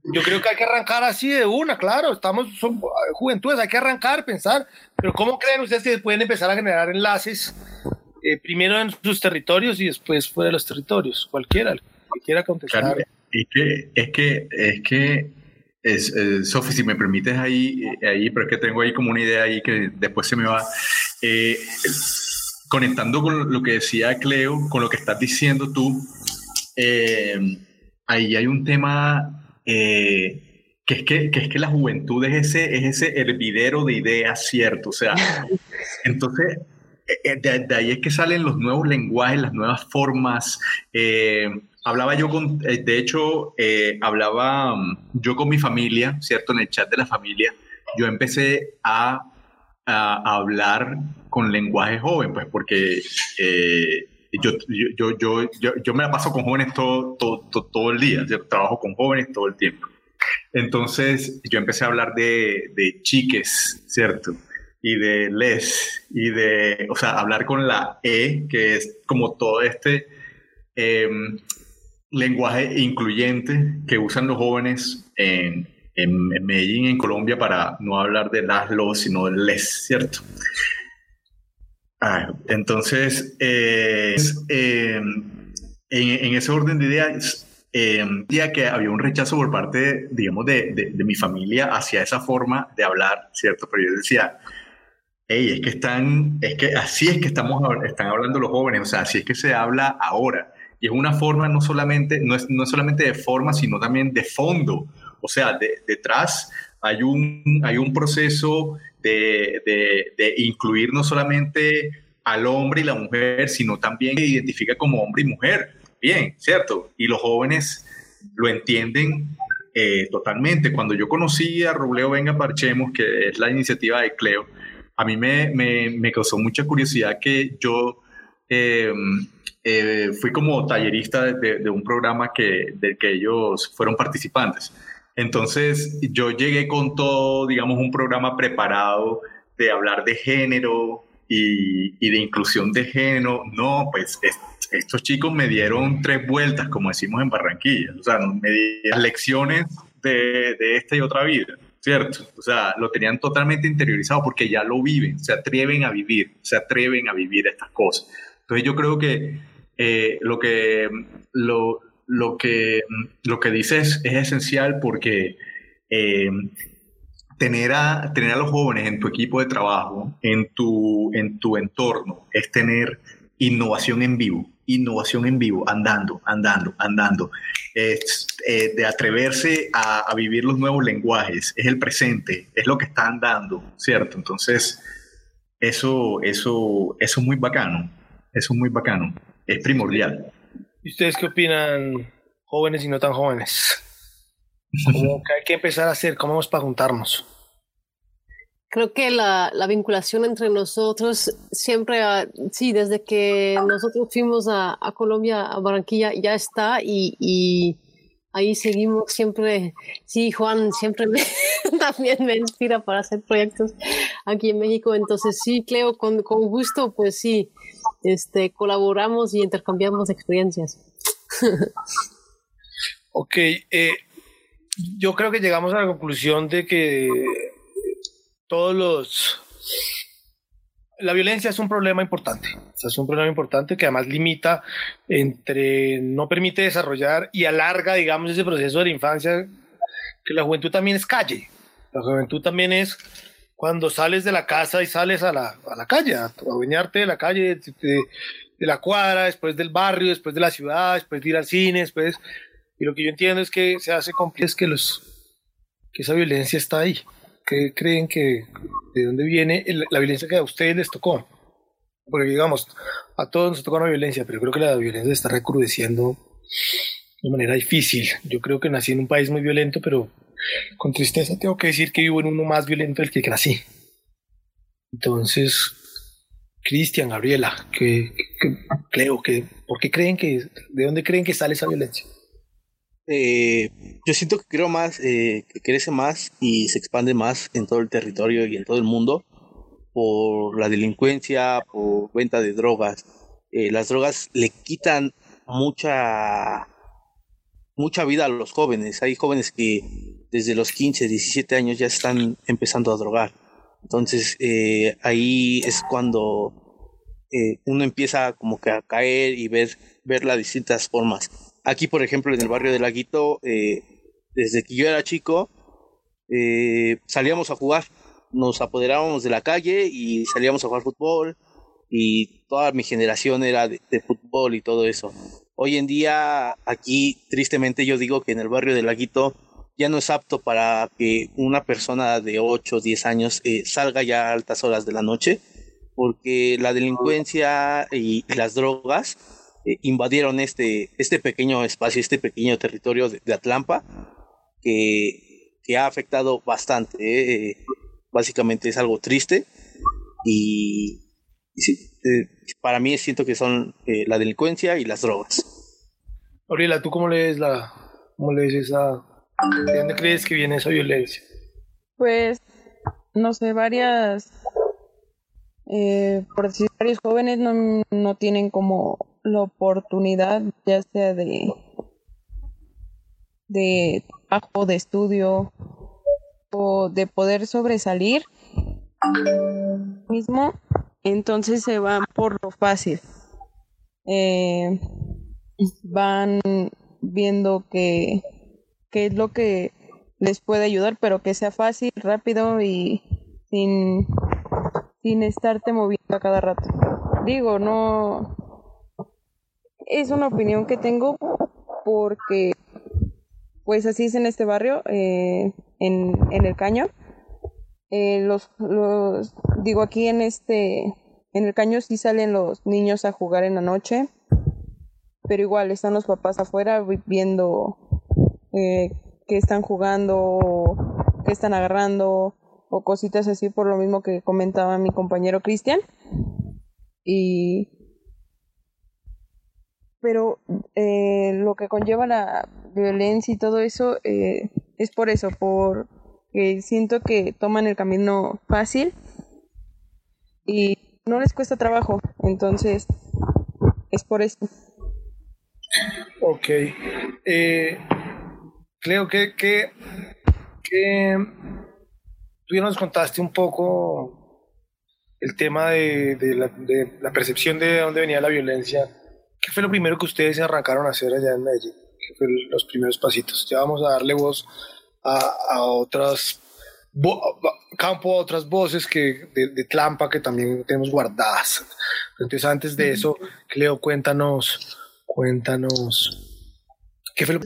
Yo creo que hay que arrancar así de una, claro, estamos, son juventudes, hay que arrancar, pensar, pero ¿cómo creen ustedes que pueden empezar a generar enlaces eh, primero en sus territorios y después fuera de los territorios? Cualquiera, que quiera contestar. es que, es que, es que, eh, Sofi, si me permites ahí, eh, ahí, pero es que tengo ahí como una idea ahí que después se me va. conectando con lo que decía Cleo, con lo que estás diciendo tú, ahí hay un tema eh, que es que, que es que la juventud es ese, es ese hervidero de ideas, ¿cierto? O sea, [LAUGHS] entonces, eh, de, de, ahí es que salen los nuevos lenguajes, las nuevas formas. Eh, hablaba yo con, de hecho, eh, hablaba mm, yo con mi familia, ¿cierto? En el chat de la familia, yo empecé a, a hablar con lenguaje joven, pues porque yo, yo, yo, yo, yo me la paso con jóvenes todo, todo, todo, el día, trabajo con jóvenes todo el tiempo. Entonces yo empecé a hablar de, de chiques, ¿cierto? Y de les, y de, o sea, hablar con la E, que es como todo este em, lenguaje incluyente que usan los jóvenes en, en, Medellín, en Colombia, para no hablar de las, los, sino de les, ¿cierto? Ah, entonces, eh, em, en, ese orden de ideas, eh, que había un rechazo por parte, digamos, de, de, mi familia hacia esa forma de hablar, ¿cierto? Pero yo decía, hey, es que están, es que así es que estamos, están hablando los jóvenes, o sea, así es que se habla ahora. Y es una forma no solamente, no es, no solamente de forma, sino también de fondo. O sea, detrás hay un, hay un proceso de, de, incluir no solamente al hombre y la mujer, sino también que identifica como hombre y mujer. Bien, ¿cierto? Y los jóvenes lo entienden eh, totalmente. Cuando yo conocí a Robleo Venga Parchemos, que es la iniciativa de Cleo, a mí me, me, causó mucha curiosidad que yo em, eh, fui como tallerista de, de, un programa que, del que ellos fueron participantes. Entonces yo llegué con todo, digamos, un programa preparado de hablar de género y, de inclusión de género. No, pues estos chicos me dieron tres vueltas, como decimos en Barranquilla. O sea, me dieron lecciones de, de esta y otra vida. ¿cierto? O sea, lo tenían totalmente interiorizado porque ya lo viven, se atreven a vivir, se atreven a vivir estas cosas. Entonces yo creo que eh, lo que lo, lo, que lo que dices es esencial porque eh, tener, a, tener a los jóvenes en tu equipo de trabajo, en tu, en tu entorno, es tener innovación en vivo innovación en vivo, andando, andando, andando. Es, eh, de atreverse a, vivir los nuevos lenguajes, es el presente, es lo que está andando, ¿cierto? Entonces, eso, eso, eso es muy bacano, eso es muy bacano, es primordial. ¿Y ustedes qué opinan, jóvenes y no tan jóvenes? [LAUGHS] ¿Cómo que hay que empezar a hacer? ¿Cómo vamos para juntarnos? creo que la, la, vinculación entre nosotros siempre, sí, desde que nosotros fuimos a, a Colombia, a Barranquilla, ya está y, y, ahí seguimos siempre. Sí, Juan siempre me, [LAUGHS] también me inspira para hacer proyectos aquí en México. Entonces, sí, Cleo, con, con gusto, pues sí, este, colaboramos y intercambiamos experiencias. ok, eh, yo creo que llegamos a la conclusión de que todos los... La violencia es un problema importante, es un problema importante que además limita entre, no permite desarrollar y alarga, digamos, ese proceso de la infancia, que la juventud también es calle, la juventud también es cuando sales de la casa y sales a la, a la calle, a, bañarte de la calle, de, de, la cuadra, después del barrio, después de la ciudad, después de ir al cine, después... Y lo que yo entiendo es que se hace es que, los, que esa violencia está ahí. ¿Qué creen que, de dónde viene la violencia que a ustedes les tocó? Porque digamos, a todos nos tocó una violencia, pero creo que la violencia está recrudeciendo de manera difícil. Yo creo que nací en un país muy violento, pero con tristeza tengo que decir que vivo en uno más violento del que nací. Entonces, Cristian, Gabriela, que, creo que, ¿por qué creen que, de dónde creen que sale esa violencia? Eh, yo siento que creo más, eh, que crece más y se expande más en todo el territorio y en todo el mundo por la delincuencia, por venta de drogas. Eh, las drogas le quitan mucha mucha vida a los jóvenes. Hay jóvenes que desde los 15, 17 años ya están empezando a drogar. Entonces eh, ahí es cuando uno empieza como que a caer y ver, ver las distintas formas Aquí, por ejemplo, en el barrio de Laguito, eh, desde que yo era chico, eh, salíamos a jugar. Nos apoderábamos de la calle y salíamos a jugar fútbol. Y toda mi generación era de, fútbol y todo eso. Hoy en día, aquí, tristemente, yo digo que en el barrio de Laguito ya no es apto para que una persona de 8 o 10 años eh, salga ya a altas horas de la noche, porque la delincuencia y, las drogas eh, invadieron este, este pequeño espacio, este pequeño territorio de, Atlampa, que, que, ha afectado bastante. Eh, básicamente es algo triste y, para mí siento que son la delincuencia y las drogas. Gabriela, ¿tú cómo lees la, cómo lees esa ¿De dónde crees que viene esa violencia? Pues, no sé, varias, eh, por decir, varios jóvenes no, no tienen como la oportunidad, ya sea de, de trabajo, de estudio, o de poder sobresalir mismo, entonces se van por lo fácil. Eh, van viendo que qué es lo que les puede ayudar, pero que sea fácil, rápido y sin, sin estarte moviendo a cada rato. Digo, no... Es una opinión que tengo porque pues así es en este barrio, eh, en, en, el caño. Eh, los, digo, aquí en este, en el caño sí salen los niños a jugar en la noche, pero igual están los papás afuera viendo eh, que están jugando, que están agarrando o cositas así por lo mismo que comentaba mi compañero Cristian. Y pero eh, lo que conlleva la violencia y todo eso eh, es por eso, por que siento que toman el camino fácil y no les cuesta trabajo, entonces es por eso. Ok. Eh, creo que, que, tú ya nos contaste un poco el tema de, la, percepción de dónde venía la violencia. ¿Qué fue lo primero que ustedes arrancaron a hacer allá en Medellín? ¿Qué fue los primeros pasitos? Ya vamos a darle voz a, otras campo a otras voces que de, de, Tlampa que también tenemos guardadas. Entonces, antes de eso, Cleo, cuéntanos, cuéntanos ¿Qué fue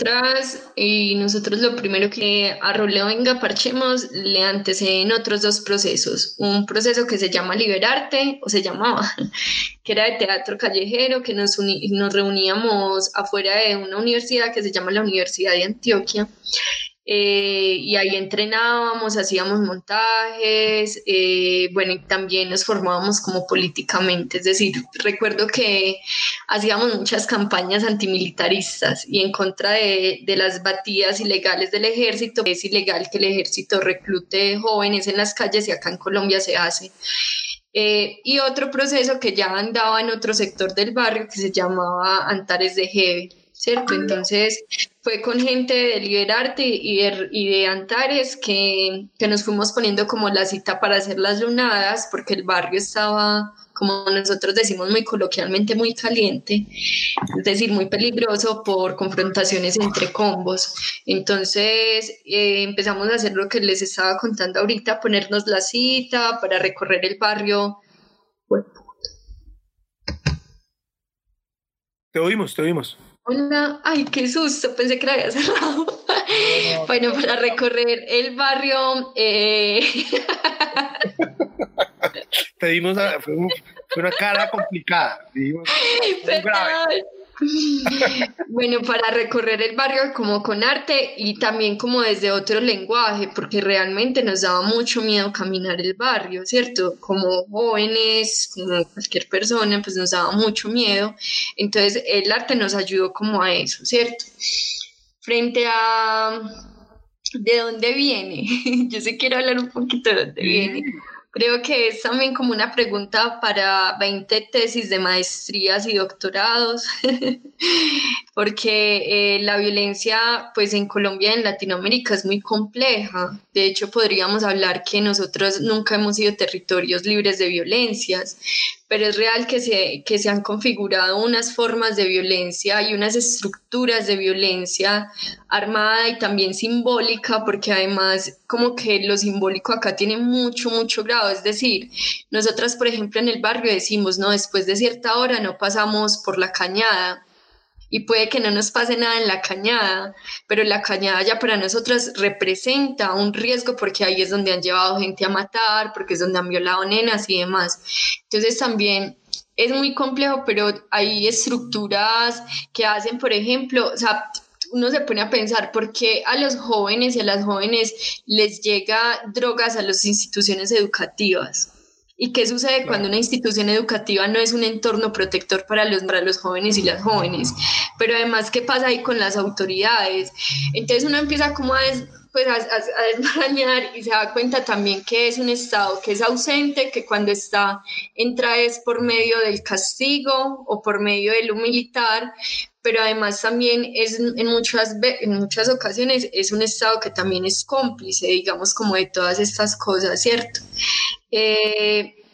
y nosotros lo primero que a Roleo Venga Parchemos le anteceden otros dos procesos. Un proceso que se llama Liberarte, o se llamaba, [LAUGHS] que era de teatro callejero, que nos, nos reuníamos afuera de una universidad que se llama la Universidad de Antioquia eh, y ahí entrenábamos, hacíamos montajes, eh, bueno, y también nos formábamos como políticamente, es decir, recuerdo que hacíamos muchas campañas antimilitaristas y en contra de, de las batidas ilegales del ejército, es ilegal que el ejército reclute jóvenes en las calles y acá en Colombia se hace. Eh, y otro proceso que ya andaba en otro sector del barrio que se llamaba Antares de Jeve ¿cierto? Entonces fue con gente de Liberarte y de, y de Antares que, que, nos fuimos poniendo como la cita para hacer las lunadas, porque el barrio estaba, como nosotros decimos muy coloquialmente, muy caliente, es decir, muy peligroso por confrontaciones entre combos. Entonces eh, empezamos a hacer lo que les estaba contando ahorita, ponernos la cita para recorrer el barrio. Te oímos, te oímos. Hola, ay, qué susto, pensé que la había cerrado. [LAUGHS] bueno, para recorrer el barrio. Eh... [LAUGHS] Te dimos fue, una cara complicada. Dimos, grave. [LAUGHS] bueno, para recorrer el barrio como con arte y también como desde otro lenguaje, porque realmente nos daba mucho miedo caminar el barrio, ¿cierto? Como jóvenes, como cualquier persona, pues nos daba mucho miedo. Entonces el arte nos ayudó como a eso, ¿cierto? Frente a de dónde viene, [LAUGHS] yo sí quiero hablar un poquito de dónde viene. Creo que es también como una pregunta para 20 tesis de maestrías y doctorados, [LAUGHS] porque eh, la violencia pues en Colombia y en Latinoamérica es muy compleja. De hecho, podríamos hablar que nosotros nunca hemos sido territorios libres de violencias, pero es real que se, que se han configurado unas formas de violencia y unas estructuras de violencia armada y también simbólica, porque además como que lo simbólico acá tiene mucho, mucho grado. Es decir, nosotras, por ejemplo, en el barrio decimos, no, después de cierta hora no pasamos por la cañada. Y puede que no nos pase nada en la cañada, pero la cañada ya para nosotras representa un riesgo porque ahí es donde han llevado gente a matar, porque es donde han violado nenas y demás. Entonces también es muy complejo, pero hay estructuras que hacen, por ejemplo, o sea, uno se pone a pensar por qué a los jóvenes y a las jóvenes les llega drogas a las instituciones educativas. ¿Y qué sucede cuando una institución educativa no es un entorno protector para los, para los jóvenes y las jóvenes? Pero además, ¿qué pasa ahí con las autoridades? Entonces uno empieza como a, pues, a, desmarañar y se da cuenta también que es un Estado que es ausente, que cuando está, entra es por medio del castigo o por medio de lo militar, pero además también es en muchas, en muchas ocasiones es un Estado que también es cómplice, digamos, como de todas estas cosas, ¿cierto? Eh,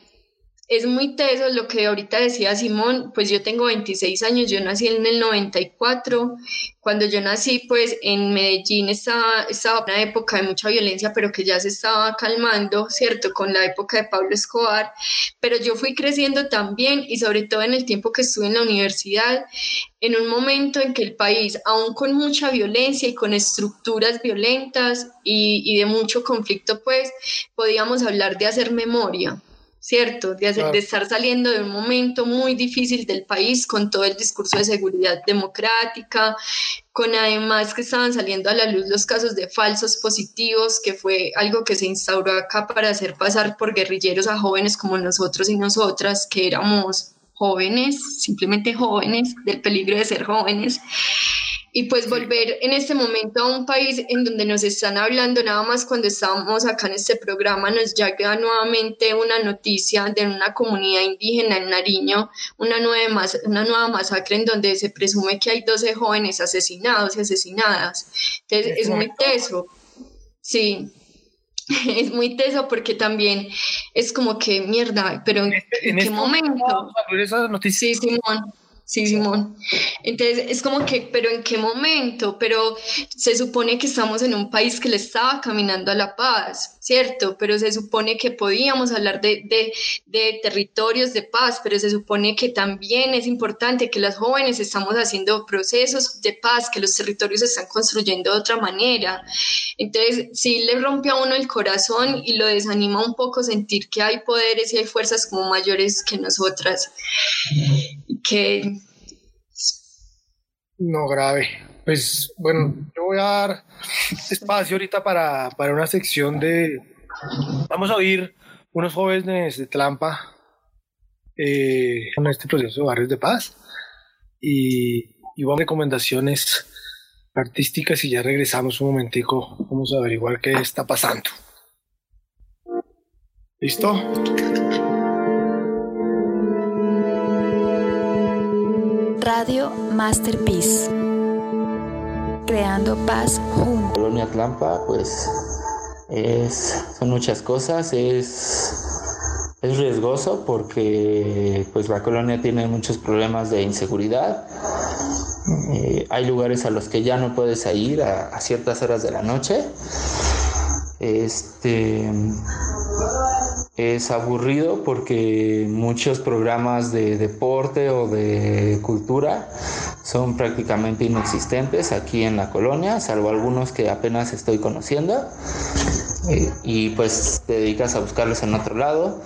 es muy teso lo que ahorita decía Simón, pues yo tengo 26 años, yo nací en el 94, cuando yo nací pues en Medellín estaba, estaba una época de mucha violencia, pero que ya se estaba calmando, ¿cierto? Con la época de Pablo Escobar, pero yo fui creciendo también y sobre todo en el tiempo que estuve en la universidad, en un momento en que el país, aún con mucha violencia y con estructuras violentas y, y de mucho conflicto, pues podíamos hablar de hacer memoria ¿cierto? De, de, estar saliendo de un momento muy difícil del país con todo el discurso de seguridad democrática, con además que estaban saliendo a la luz los casos de falsos positivos, que fue algo que se instauró acá para hacer pasar por guerrilleros a jóvenes como nosotros y nosotras, que éramos jóvenes, simplemente jóvenes, del peligro de ser jóvenes y pues volver en este momento a un país en donde nos están hablando nada más cuando estábamos acá en este programa nos llega nuevamente una noticia de una comunidad indígena en Nariño, una nueva, una nueva masacre en donde se presume que hay 12 jóvenes asesinados y asesinadas. Entonces es muy teso, sí. [LAUGHS] Es muy teso porque también es como que mierda, pero ¿en, este, qué este momento? Sí, Simón. Sí, Simón. Entonces es como que, pero ¿en qué momento? Pero se supone que estamos en un país que le estaba caminando a la paz, ¿cierto? Pero se supone que podíamos hablar de, de, de territorios de paz, pero se supone que también es importante que las jóvenes estamos haciendo procesos de paz, que los territorios se están construyendo de otra manera. Entonces, sí le rompe a uno el corazón y lo desanima un poco sentir que hay poderes y hay fuerzas como mayores que nosotras, que no, grave. Pues bueno, yo voy a dar espacio ahorita para, una sección de... Vamos a oír unos jóvenes de Tlampa eh, con este proceso de barrios de paz y, y vamos a recomendaciones artísticas y ya regresamos un momentico. Vamos a averiguar qué está pasando. ¿Listo? Radio Masterpiece. Creando paz juntos. Colonia Tlampa, pues es, son muchas cosas. Es, es riesgoso porque pues la colonia tiene muchos problemas de inseguridad. Eh, hay lugares a los que ya no puedes ir a, a ciertas horas de la noche. Este es aburrido porque muchos programas de deporte o de cultura son prácticamente inexistentes aquí en la colonia, salvo algunos que apenas estoy conociendo. Eh, y pues te dedicas a buscarlos en otro lado.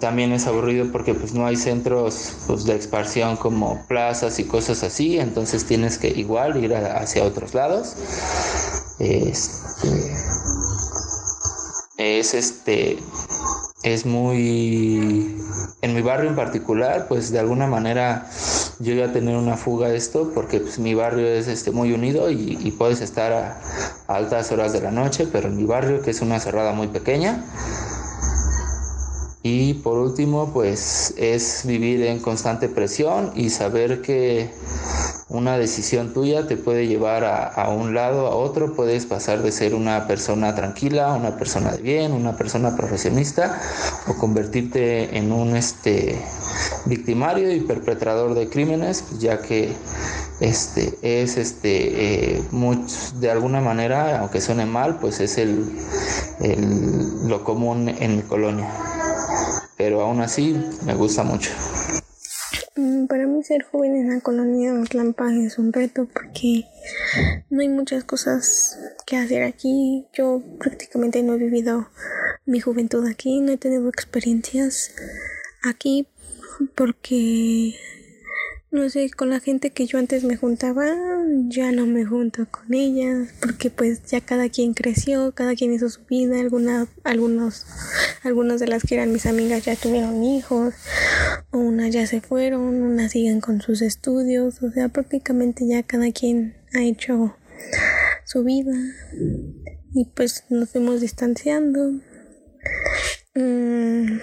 También es aburrido porque pues no hay centros pues, de expansión como plazas y cosas así, entonces tienes que igual ir hacia otros lados. Este, es este es muy en mi barrio en particular pues de alguna manera yo iba a tener una fuga de esto porque pues, mi barrio es este muy unido y, puedes estar a, altas horas de la noche pero en mi barrio que es una cerrada muy pequeña y por último pues es vivir en constante presión y saber que una decisión tuya te puede llevar a, un lado, a otro, puedes pasar de ser una persona tranquila, una persona de bien, una persona profesionista, o convertirte en un este, victimario y perpetrador de crímenes, ya que este, es este, eh, de alguna manera, aunque suene mal, pues es el, lo común en mi colonia. Pero aún así me gusta mucho. Mm, para mí ser joven en la colonia Tlampa es un reto porque no hay muchas cosas que hacer aquí. Yo prácticamente no he vivido mi juventud aquí, no he tenido experiencias aquí porque no sé, con la gente que yo antes me juntaba, ya no me junto con ellas, porque pues ya cada quien creció, cada quien hizo su vida, algunas, algunos, algunas de las que eran mis amigas ya tuvieron hijos, unas ya se fueron, unas siguen con sus estudios, o sea, prácticamente ya cada quien ha hecho su vida y pues nos fuimos distanciando. Mm,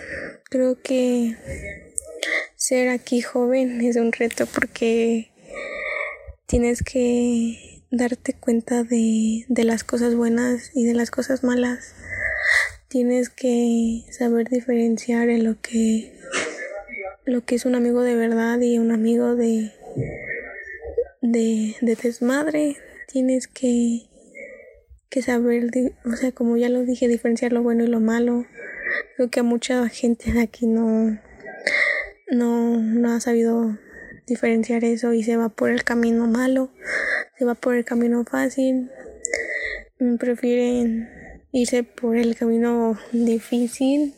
creo que ser aquí joven es un reto porque tienes que darte cuenta de, de, las cosas buenas y de las cosas malas. Tienes que saber diferenciar en lo que, lo que es un amigo de verdad y un amigo de, de, de desmadre. Tienes que, que saber, o sea, como ya lo dije, diferenciar lo bueno y lo malo. Creo que a mucha gente aquí no, no, no ha sabido diferenciar eso y se va por el camino malo, se va por el camino fácil, mm, prefieren irse por el camino difícil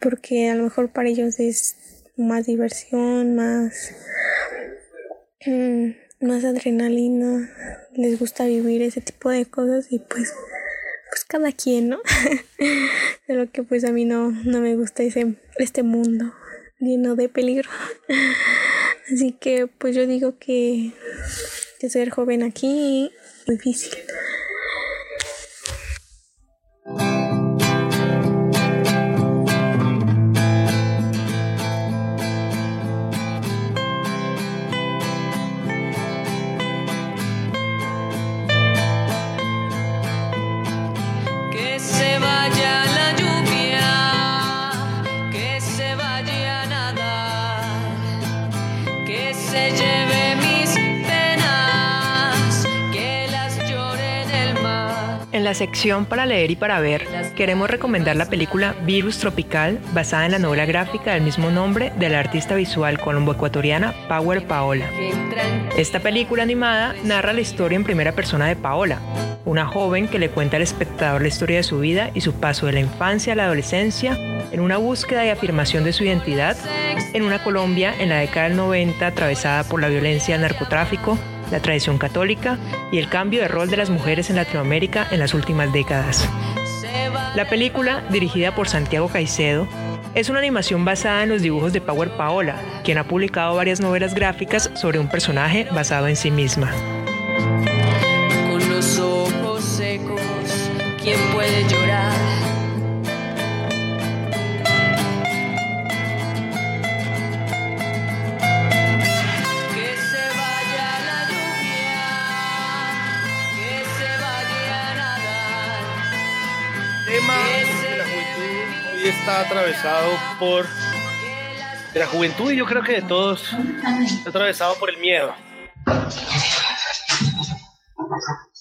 porque a lo mejor para ellos es más diversión, más, mm, más adrenalina, les gusta vivir ese tipo de cosas y pues pues cada quien, ¿no? [LAUGHS] lo que pues a mí no, no me gusta ese, este mundo lleno de peligro. Así que pues yo digo que, que ser joven aquí es difícil. La sección para leer y para ver, queremos recomendar la película Virus Tropical, basada en la novela gráfica del mismo nombre de la artista visual colombo-ecuatoriana Power Paola. Esta película animada narra la historia en primera persona de Paola, una joven que le cuenta al espectador la historia de su vida y su paso de la infancia a la adolescencia en una búsqueda y afirmación de su identidad en una Colombia en la década del 90 atravesada por la violencia, el narcotráfico, la tradición católica y el cambio de rol de las mujeres en Latinoamérica en las últimas décadas. La película, dirigida por Santiago Caicedo, es una animación basada en los dibujos de Power Paola, quien ha publicado varias novelas gráficas sobre un personaje basado en sí misma. Con los ojos secos, ¿quién puede? Está atravesado por de la juventud y yo creo que de todos está atravesado por el miedo.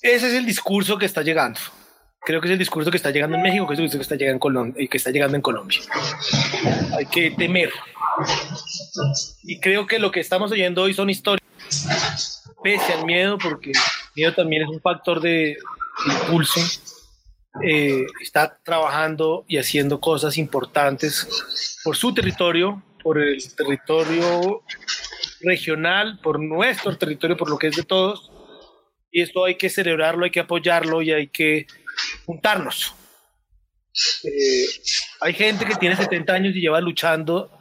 Ese es el discurso que está llegando. Creo que es el discurso que está llegando en México, que es el discurso que está llegando en Colombia que está llegando en Colombia. Hay que temer. Y creo que lo que estamos oyendo hoy son historias. Pese al miedo, porque el miedo también es un factor de impulso eh, está trabajando y haciendo cosas importantes por su territorio, por el territorio regional, por nuestro territorio, por lo que es de todos. Y esto hay que celebrarlo, hay que apoyarlo y hay que juntarnos. Eh, hay gente que tiene 70 años y lleva luchando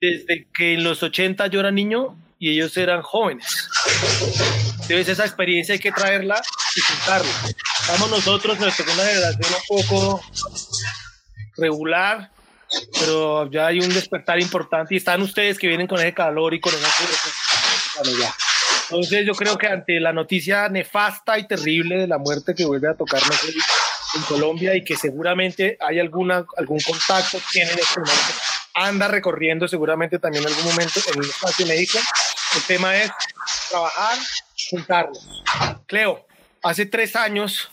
desde que en los 80 yo era niño y ellos eran jóvenes. Entonces esa experiencia hay que traerla y juntarla. Estamos nosotros, nuestra segunda generación, un poco regular, pero ya hay un despertar importante y están ustedes que vienen con ese calor y con ese... Entonces yo creo que ante la noticia nefasta y terrible de la muerte que vuelve a tocarnos en Colombia y que seguramente hay alguna, algún contacto, tienen este momento, anda recorriendo seguramente también en algún momento en el espacio México. El tema es trabajar, juntarnos. Cleo, hace tres años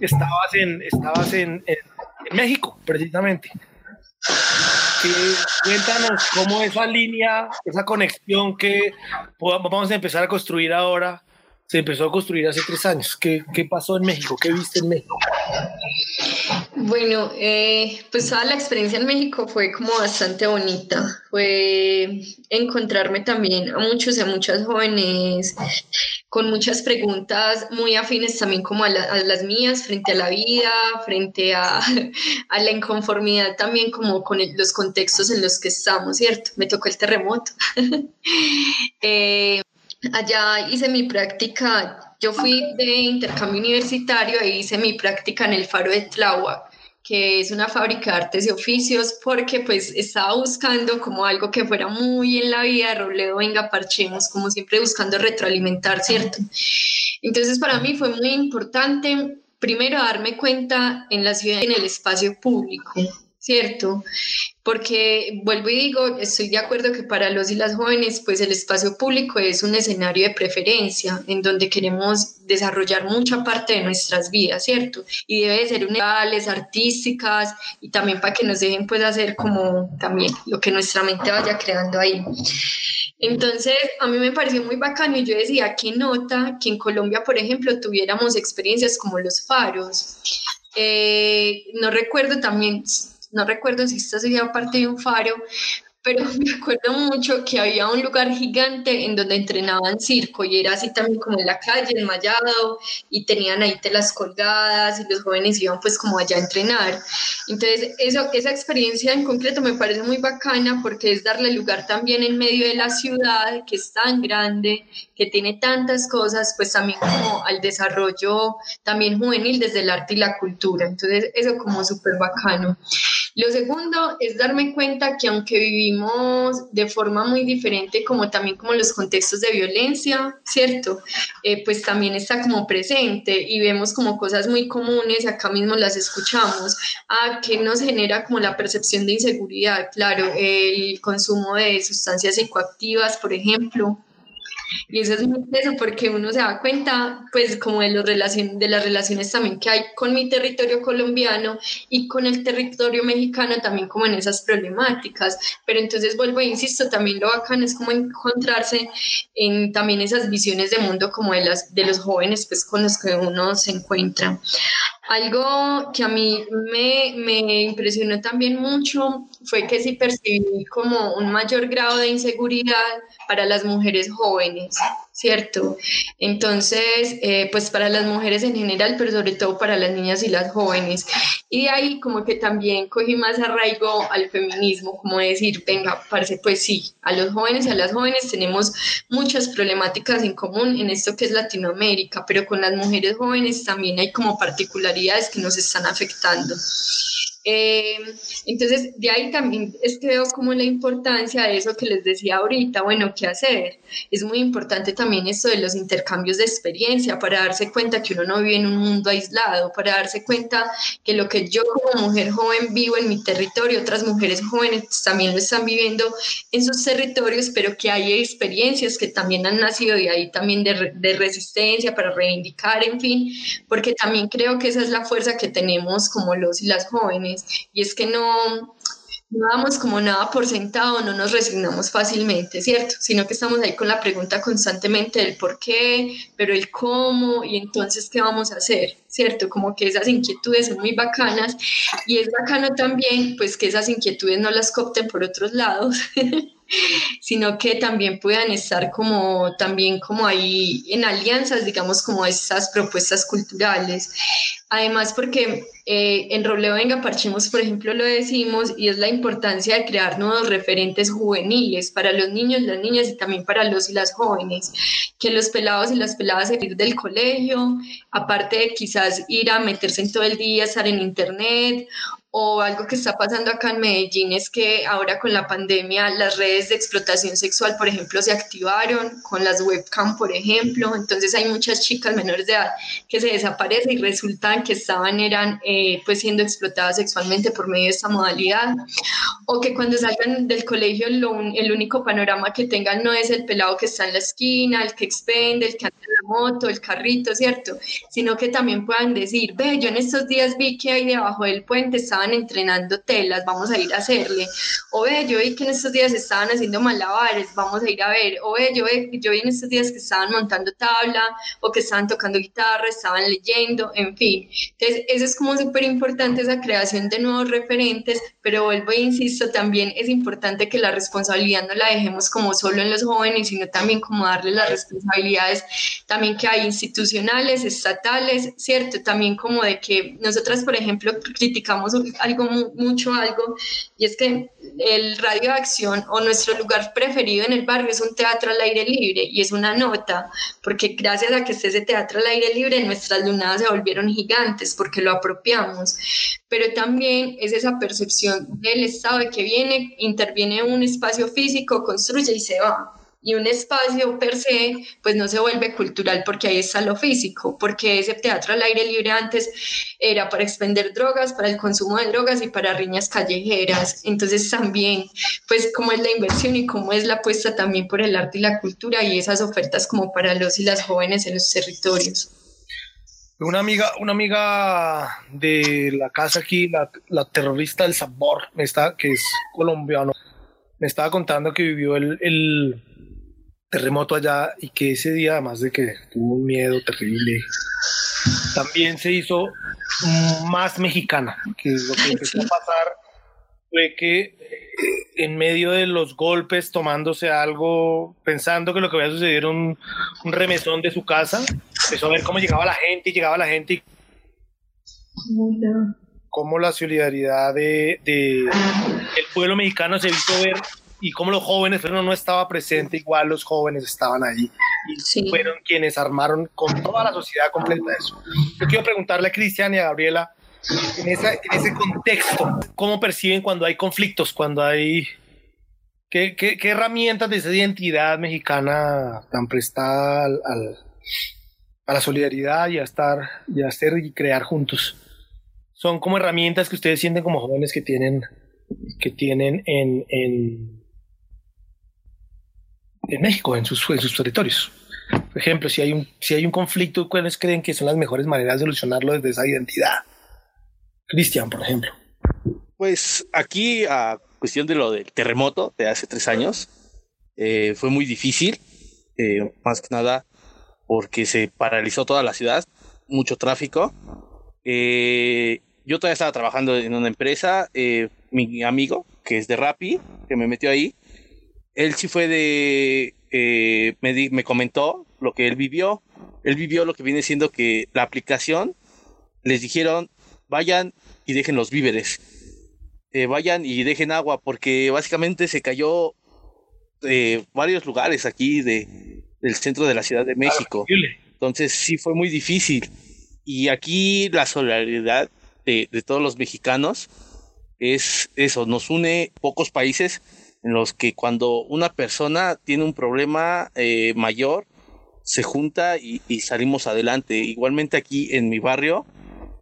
estabas en, estabas en, México, precisamente. cuéntanos cómo esa línea, esa conexión que vamos a empezar a construir ahora, se empezó a construir hace tres años. ¿Qué, qué pasó en México? ¿Qué viste en México? Bueno, eh, pues toda la experiencia en México fue como bastante bonita. Fue encontrarme también a muchos y a muchas jóvenes con muchas preguntas muy afines también como a, las mías frente a la vida, frente a, [LAUGHS] la inconformidad también como con los contextos en los que estamos, ¿cierto? Me tocó el terremoto. [LAUGHS] eh, Allá hice mi práctica, yo fui de intercambio universitario e hice mi práctica en el Faro de Tláhuac, que es una fábrica de artes y oficios, porque pues estaba buscando como algo que fuera muy en la vida, Robledo, venga, parchemos, como siempre buscando retroalimentar, ¿cierto? Entonces para mí fue muy importante, primero, darme cuenta en la ciudad, en el espacio público, ¿cierto? Porque vuelvo y digo, estoy de acuerdo que para los y las jóvenes, pues el espacio público es un escenario de preferencia en donde queremos desarrollar mucha parte de nuestras vidas, ¿cierto? Y debe ser unidades artísticas y también para que nos dejen pues hacer como también lo que nuestra mente vaya creando ahí. Entonces, a mí me pareció muy bacano y yo decía, qué nota que en Colombia, por ejemplo, tuviéramos experiencias como los faros. Eh, no recuerdo también no recuerdo si esta sería parte de un faro, pero me acuerdo mucho que había un lugar gigante en donde entrenaban circo y era así también como en la calle, enmayado, y tenían ahí telas colgadas y los jóvenes iban pues como allá a entrenar. Entonces, eso, esa experiencia en concreto me parece muy bacana porque es darle lugar también en medio de la ciudad que es tan grande, que tiene tantas cosas, pues también como al desarrollo también juvenil desde el arte y la cultura. Entonces, eso como súper bacano. Lo segundo es darme cuenta que aunque vivimos de forma muy diferente, como también como los contextos de violencia, ¿cierto? Eh, pues también está como presente y vemos como cosas muy comunes acá mismo las escuchamos, a que nos genera como la percepción de inseguridad, claro, el consumo de sustancias psicoactivas, por ejemplo, y eso es muy eso porque uno se da cuenta, pues, como de, los de las relaciones también que hay con mi territorio colombiano y con el territorio mexicano también como en esas problemáticas. Pero entonces vuelvo e insisto, también lo bacano es como encontrarse en también esas visiones de mundo como de, las, de los jóvenes, pues, con los que uno se encuentra. Algo que a mí me, me, impresionó también mucho fue que sí percibí como un mayor grado de inseguridad para las mujeres jóvenes. ¿Cierto? Entonces, eh, pues para las mujeres en general, pero sobre todo para las niñas y las jóvenes. Y de ahí como que también cogí más arraigo al feminismo, como decir, venga, parece, pues sí, a los jóvenes y a las jóvenes tenemos muchas problemáticas en común en esto que es Latinoamérica, pero con las mujeres jóvenes también hay como particularidades que nos están afectando. Eh, entonces, de ahí también es que veo como la importancia de eso que les decía ahorita, bueno, ¿qué hacer? Es muy importante también esto de los intercambios de experiencia para darse cuenta que uno no vive en un mundo aislado, para darse cuenta que lo que yo como mujer joven vivo en mi territorio, otras mujeres jóvenes también lo están viviendo en sus territorios, pero que hay experiencias que también han nacido de ahí también de, de resistencia para reivindicar, en fin, porque también creo que esa es la fuerza que tenemos como los y las jóvenes y es que no, no damos como nada por sentado, no nos resignamos fácilmente, ¿cierto? Sino que estamos ahí con la pregunta constantemente del por qué, pero el cómo y entonces qué vamos a hacer, ¿cierto? Como que esas inquietudes son muy bacanas y es bacano también pues que esas inquietudes no las copten por otros lados. [LAUGHS] sino que también puedan estar como también como ahí en alianzas, digamos, como esas propuestas culturales. Además, porque eh, en Robledo Venga Parchemos, por ejemplo, lo decimos, y es la importancia de crear nuevos referentes juveniles para los niños, las niñas y también para los y las jóvenes, que los pelados y las peladas salir del colegio, aparte de quizás ir a meterse todo el día, estar en internet o algo que está pasando acá en Medellín es que ahora con la pandemia las redes de explotación sexual, por ejemplo, se activaron con las webcam, por ejemplo. Entonces hay muchas chicas menores de edad que se desaparecen y resultan que estaban, eran eh, pues siendo explotadas sexualmente por medio de esta modalidad. O que cuando salgan del colegio el único panorama que tengan no es el pelado que está en la esquina, el que expende, el que anda en la moto, el carrito, ¿cierto? Sino que también puedan decir, ve, yo en estos días vi que ahí debajo del puente estaban entrenando telas, vamos a ir a hacerle. O ve, yo vi que en estos días estaban haciendo malabares, vamos a ir a ver. O ve, yo, ve, yo vi en estos días que estaban montando tabla o que estaban tocando guitarra, estaban leyendo, en fin. Entonces, eso es como súper importante, esa creación de nuevos referentes, pero vuelvo e insisto, también es importante que la responsabilidad no la dejemos como solo en los jóvenes, sino también como darle las responsabilidades también que hay institucionales, estatales, ¿cierto? También como de que nosotras, por ejemplo, criticamos algo mucho algo y es que el radio de acción o nuestro lugar preferido en el barrio es un teatro al aire libre y es una nota, porque gracias a que esté ese teatro al aire libre nuestras lunadas se volvieron gigantes porque lo apropiamos, pero también es esa percepción del Estado de que viene, interviene un espacio físico, construye y se va y un espacio per se, pues no se vuelve cultural porque ahí está lo físico, porque ese teatro al aire libre antes era para expender drogas, para el consumo de drogas y para riñas callejeras. Entonces también, pues cómo es la inversión y cómo es la apuesta también por el arte y la cultura y esas ofertas como para los y las jóvenes en los territorios. Una amiga, una amiga de la casa aquí, la, la terrorista del sabor, está, que es colombiano, me estaba contando que vivió el, el terremoto allá y que ese día, además de que tuvo un miedo terrible, también se hizo más mexicana, que lo que empezó a pasar fue que eh, en medio de los golpes, tomándose algo, pensando que lo que había sucedido era un, remesón de su casa, empezó a ver cómo llegaba la gente y llegaba la gente y cómo la solidaridad de, de el pueblo mexicano se hizo ver y como los jóvenes, pero no estaba presente, igual los jóvenes estaban allí y fueron quienes armaron con toda la sociedad completa eso. Yo quiero preguntarle a Cristian y a Gabriela, en, ese contexto, ¿cómo perciben cuando hay conflictos, cuando hay... ¿Qué, qué, herramientas de esa identidad mexicana tan prestada al, a la solidaridad y a estar y a hacer y crear juntos? Son como herramientas que ustedes sienten como jóvenes que tienen que tienen en, en en México, en sus, sus territorios. Por ejemplo, si hay, un, si hay un conflicto, ¿cuáles creen que son las mejores maneras de solucionarlo desde esa identidad? Cristian, por ejemplo. Pues aquí, a cuestión de lo del terremoto de hace tres años, eh, fue muy difícil, eh, más que nada porque se paralizó toda la ciudad, mucho tráfico. Eh, yo todavía estaba trabajando en una empresa, mi amigo, que es de Rappi, que me metió ahí, él sí fue de, eh, me, me comentó lo que él vivió. Él vivió lo que viene siendo que la aplicación les dijeron, vayan y dejen los víveres. Eh, vayan y dejen agua, porque básicamente se cayó eh, varios lugares aquí de, del centro de la Ciudad de México. Entonces sí fue muy difícil. Y aquí la solidaridad de, de todos los mexicanos es eso, nos une pocos países en los que cuando una persona tiene un problema eh, mayor, se junta y, salimos adelante. Igualmente aquí en mi barrio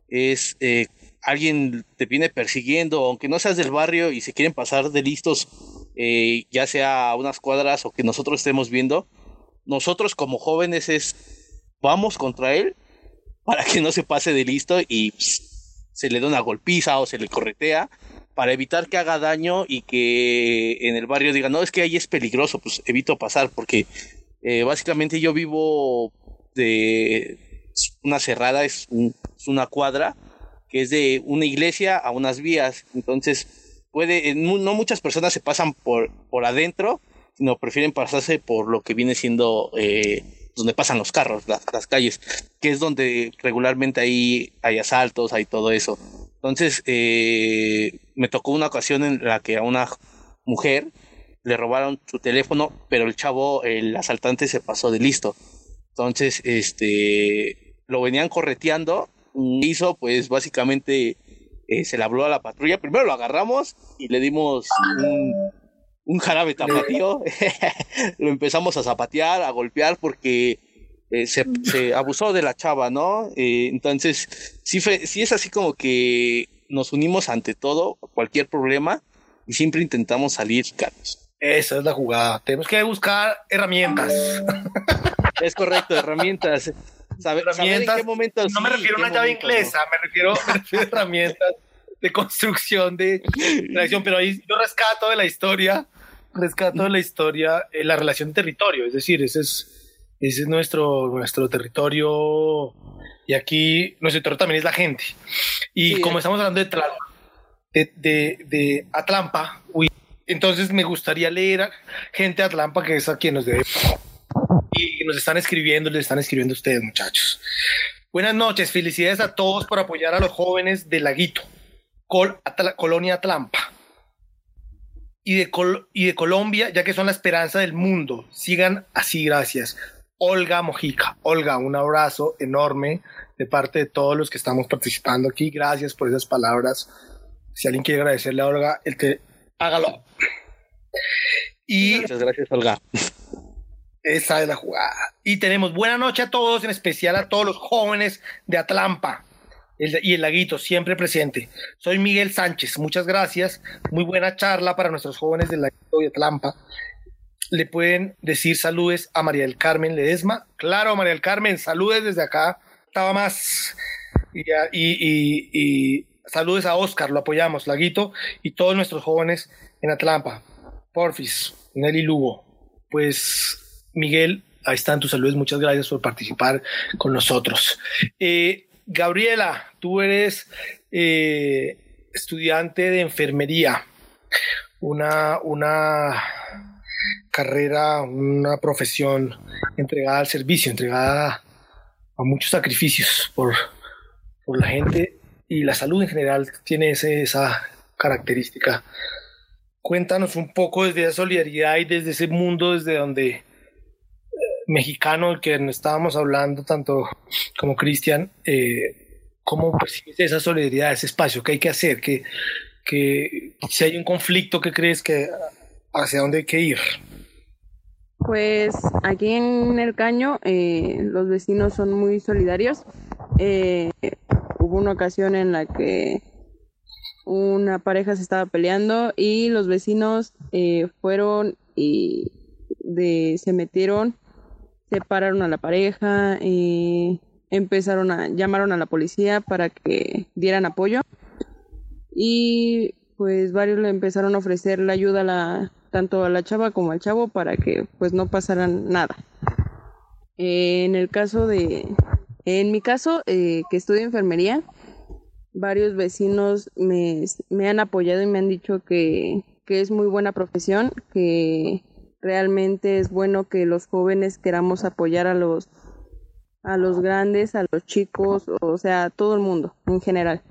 es eh, alguien te viene persiguiendo, aunque no seas del barrio y se quieren pasar de listos, eh, ya sea a unas cuadras o que nosotros estemos viendo, nosotros como jóvenes es vamos contra él para que no se pase de listo y se le da una golpiza o se le corretea para evitar que haga daño y que en el barrio diga, no, es que ahí es peligroso, pues evito pasar, porque eh, básicamente yo vivo de una cerrada, es, una cuadra, que es de una iglesia a unas vías, entonces puede, no muchas personas se pasan por, por adentro, sino prefieren pasarse por lo que viene siendo eh, donde pasan los carros, las, las, calles, que es donde regularmente hay, hay asaltos, hay todo eso. Entonces, eh, me tocó una ocasión en la que a una mujer le robaron su teléfono, pero el chavo, el asaltante se pasó de listo. Entonces, este, lo venían correteando, hizo pues básicamente eh, se le habló a la patrulla, primero lo agarramos y le dimos un, un jarabe tapatío, [LAUGHS] lo empezamos a zapatear, a golpear porque eh, se, abusó de la chava, ¿no? Eh, entonces, sí, fue, sí es así como que nos unimos ante todo, cualquier problema, y siempre intentamos salir, Carlos. Esa es la jugada. Tenemos que buscar herramientas. [LAUGHS] Es correcto, herramientas. Saber, herramientas. en qué momento no me refiero a una llave inglesa, me, refiero, me refiero a herramientas de construcción de [LAUGHS] relación, pero ahí yo rescato de la historia, rescato de la historia eh, la relación de territorio, es decir, ese es, ese es nuestro, nuestro territorio y aquí nuestro territorio también es la gente. Y Sí, como estamos hablando de, de, de, de Atlampa, uy, entonces me gustaría leer a gente de Atlampa que es a quien nos debe y nos están escribiendo, les están escribiendo ustedes, muchachos. Buenas noches, felicidades a todos por apoyar a los jóvenes de Laguito, Col- Atla- Colonia Atlampa. Y de, Col- y de Colombia, ya que son la esperanza del mundo. Sigan así, gracias. Olga Mojica. Olga, un abrazo enorme de parte de todos los que estamos participando aquí. Gracias por esas palabras. Si alguien quiere agradecerle a Olga, el que hágalo. Y Muchas gracias, Olga. esa es la jugada. Y tenemos buena noche a todos, en especial a todos los jóvenes de Atlampa el- y el laguito, siempre presente. Soy Miguel Sánchez, muchas gracias. Muy buena charla para nuestros jóvenes del laguito y Atlampa. Le pueden decir saludes a María del Carmen Ledesma. Claro, María del Carmen, saludes desde acá. Estaba más. Y, saludes a Oscar, lo apoyamos, Laguito, y todos nuestros jóvenes en Atlampa. Porfis, Nelly Lugo. Pues, Miguel, ahí están tus saludos. Muchas gracias por participar con nosotros. Eh, Gabriela, tú eres eh, estudiante de enfermería. Una, una carrera, una profesión entregada al servicio, entregada a muchos sacrificios por, por la gente y la salud en general tiene ese- esa característica. Cuéntanos un poco desde esa solidaridad y desde ese mundo desde donde eh, mexicano del que estábamos hablando tanto como Cristian, eh, ¿cómo percibes esa solidaridad, ese espacio? ¿Qué hay que hacer? ¿Qué, que si hay un conflicto, ¿qué crees que hacia dónde hay que ir? Pues aquí en el caño eh, los vecinos son muy solidarios. Eh, hubo una ocasión en la que una pareja se estaba peleando y los vecinos eh, fueron y de, se metieron, separaron a la pareja, eh, empezaron a llamaron a la policía para que dieran apoyo y pues varios le empezaron a ofrecer la ayuda a la, tanto a la chava como al chavo para que pues no pasaran nada. En el caso de, en mi caso, eh, que estudio enfermería, varios vecinos me, me han apoyado y me han dicho que, que es muy buena profesión, que realmente es bueno que los jóvenes queramos apoyar a los a los grandes, a los chicos, o sea, a todo el mundo en general.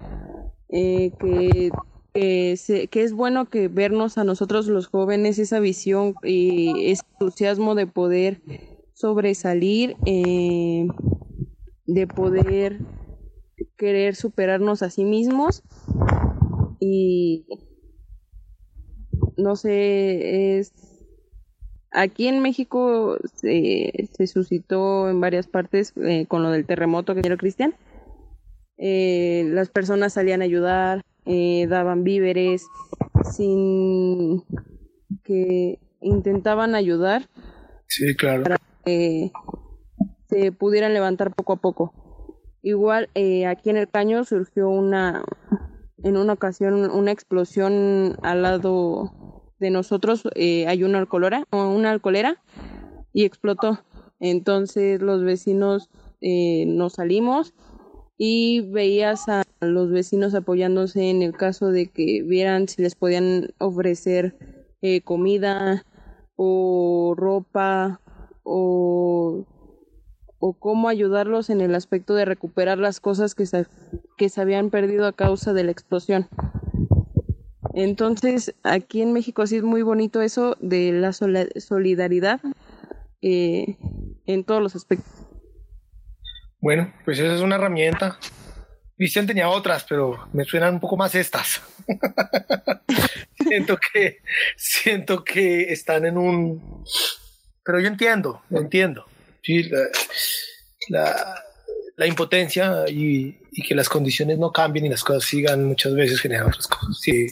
Eh, que que, es bueno que vernos a nosotros los jóvenes esa visión y ese entusiasmo de poder sobresalir, eh, de poder querer superarnos a sí mismos y no sé, es aquí en México se, se suscitó en varias partes eh, con lo del terremoto que dio Cristian. Eh, las personas salían a ayudar, eh, daban víveres, sin que intentaban ayudar Sí, claro. para que se pudieran levantar poco a poco. Igual eh, aquí en el caño surgió una, en una ocasión, una explosión al lado de nosotros. eh, hay una alcoholera, una alcoholera y explotó. Entonces los vecinos eh, nos salimos y veías a los vecinos apoyándose en el caso de que vieran si les podían ofrecer eh, comida o ropa o, o cómo ayudarlos en el aspecto de recuperar las cosas que se, que se habían perdido a causa de la explosión. Entonces, aquí en México sí es muy bonito eso de la solidaridad eh, en todos los aspectos. Bueno, pues esa es una herramienta. Cristian tenía otras, pero me suenan un poco más estas. [LAUGHS] siento que siento que están en un pero yo entiendo, entiendo. Sí, la, la- impotencia y, y que las condiciones no cambien y las cosas sigan muchas veces generan otras cosas. Sí.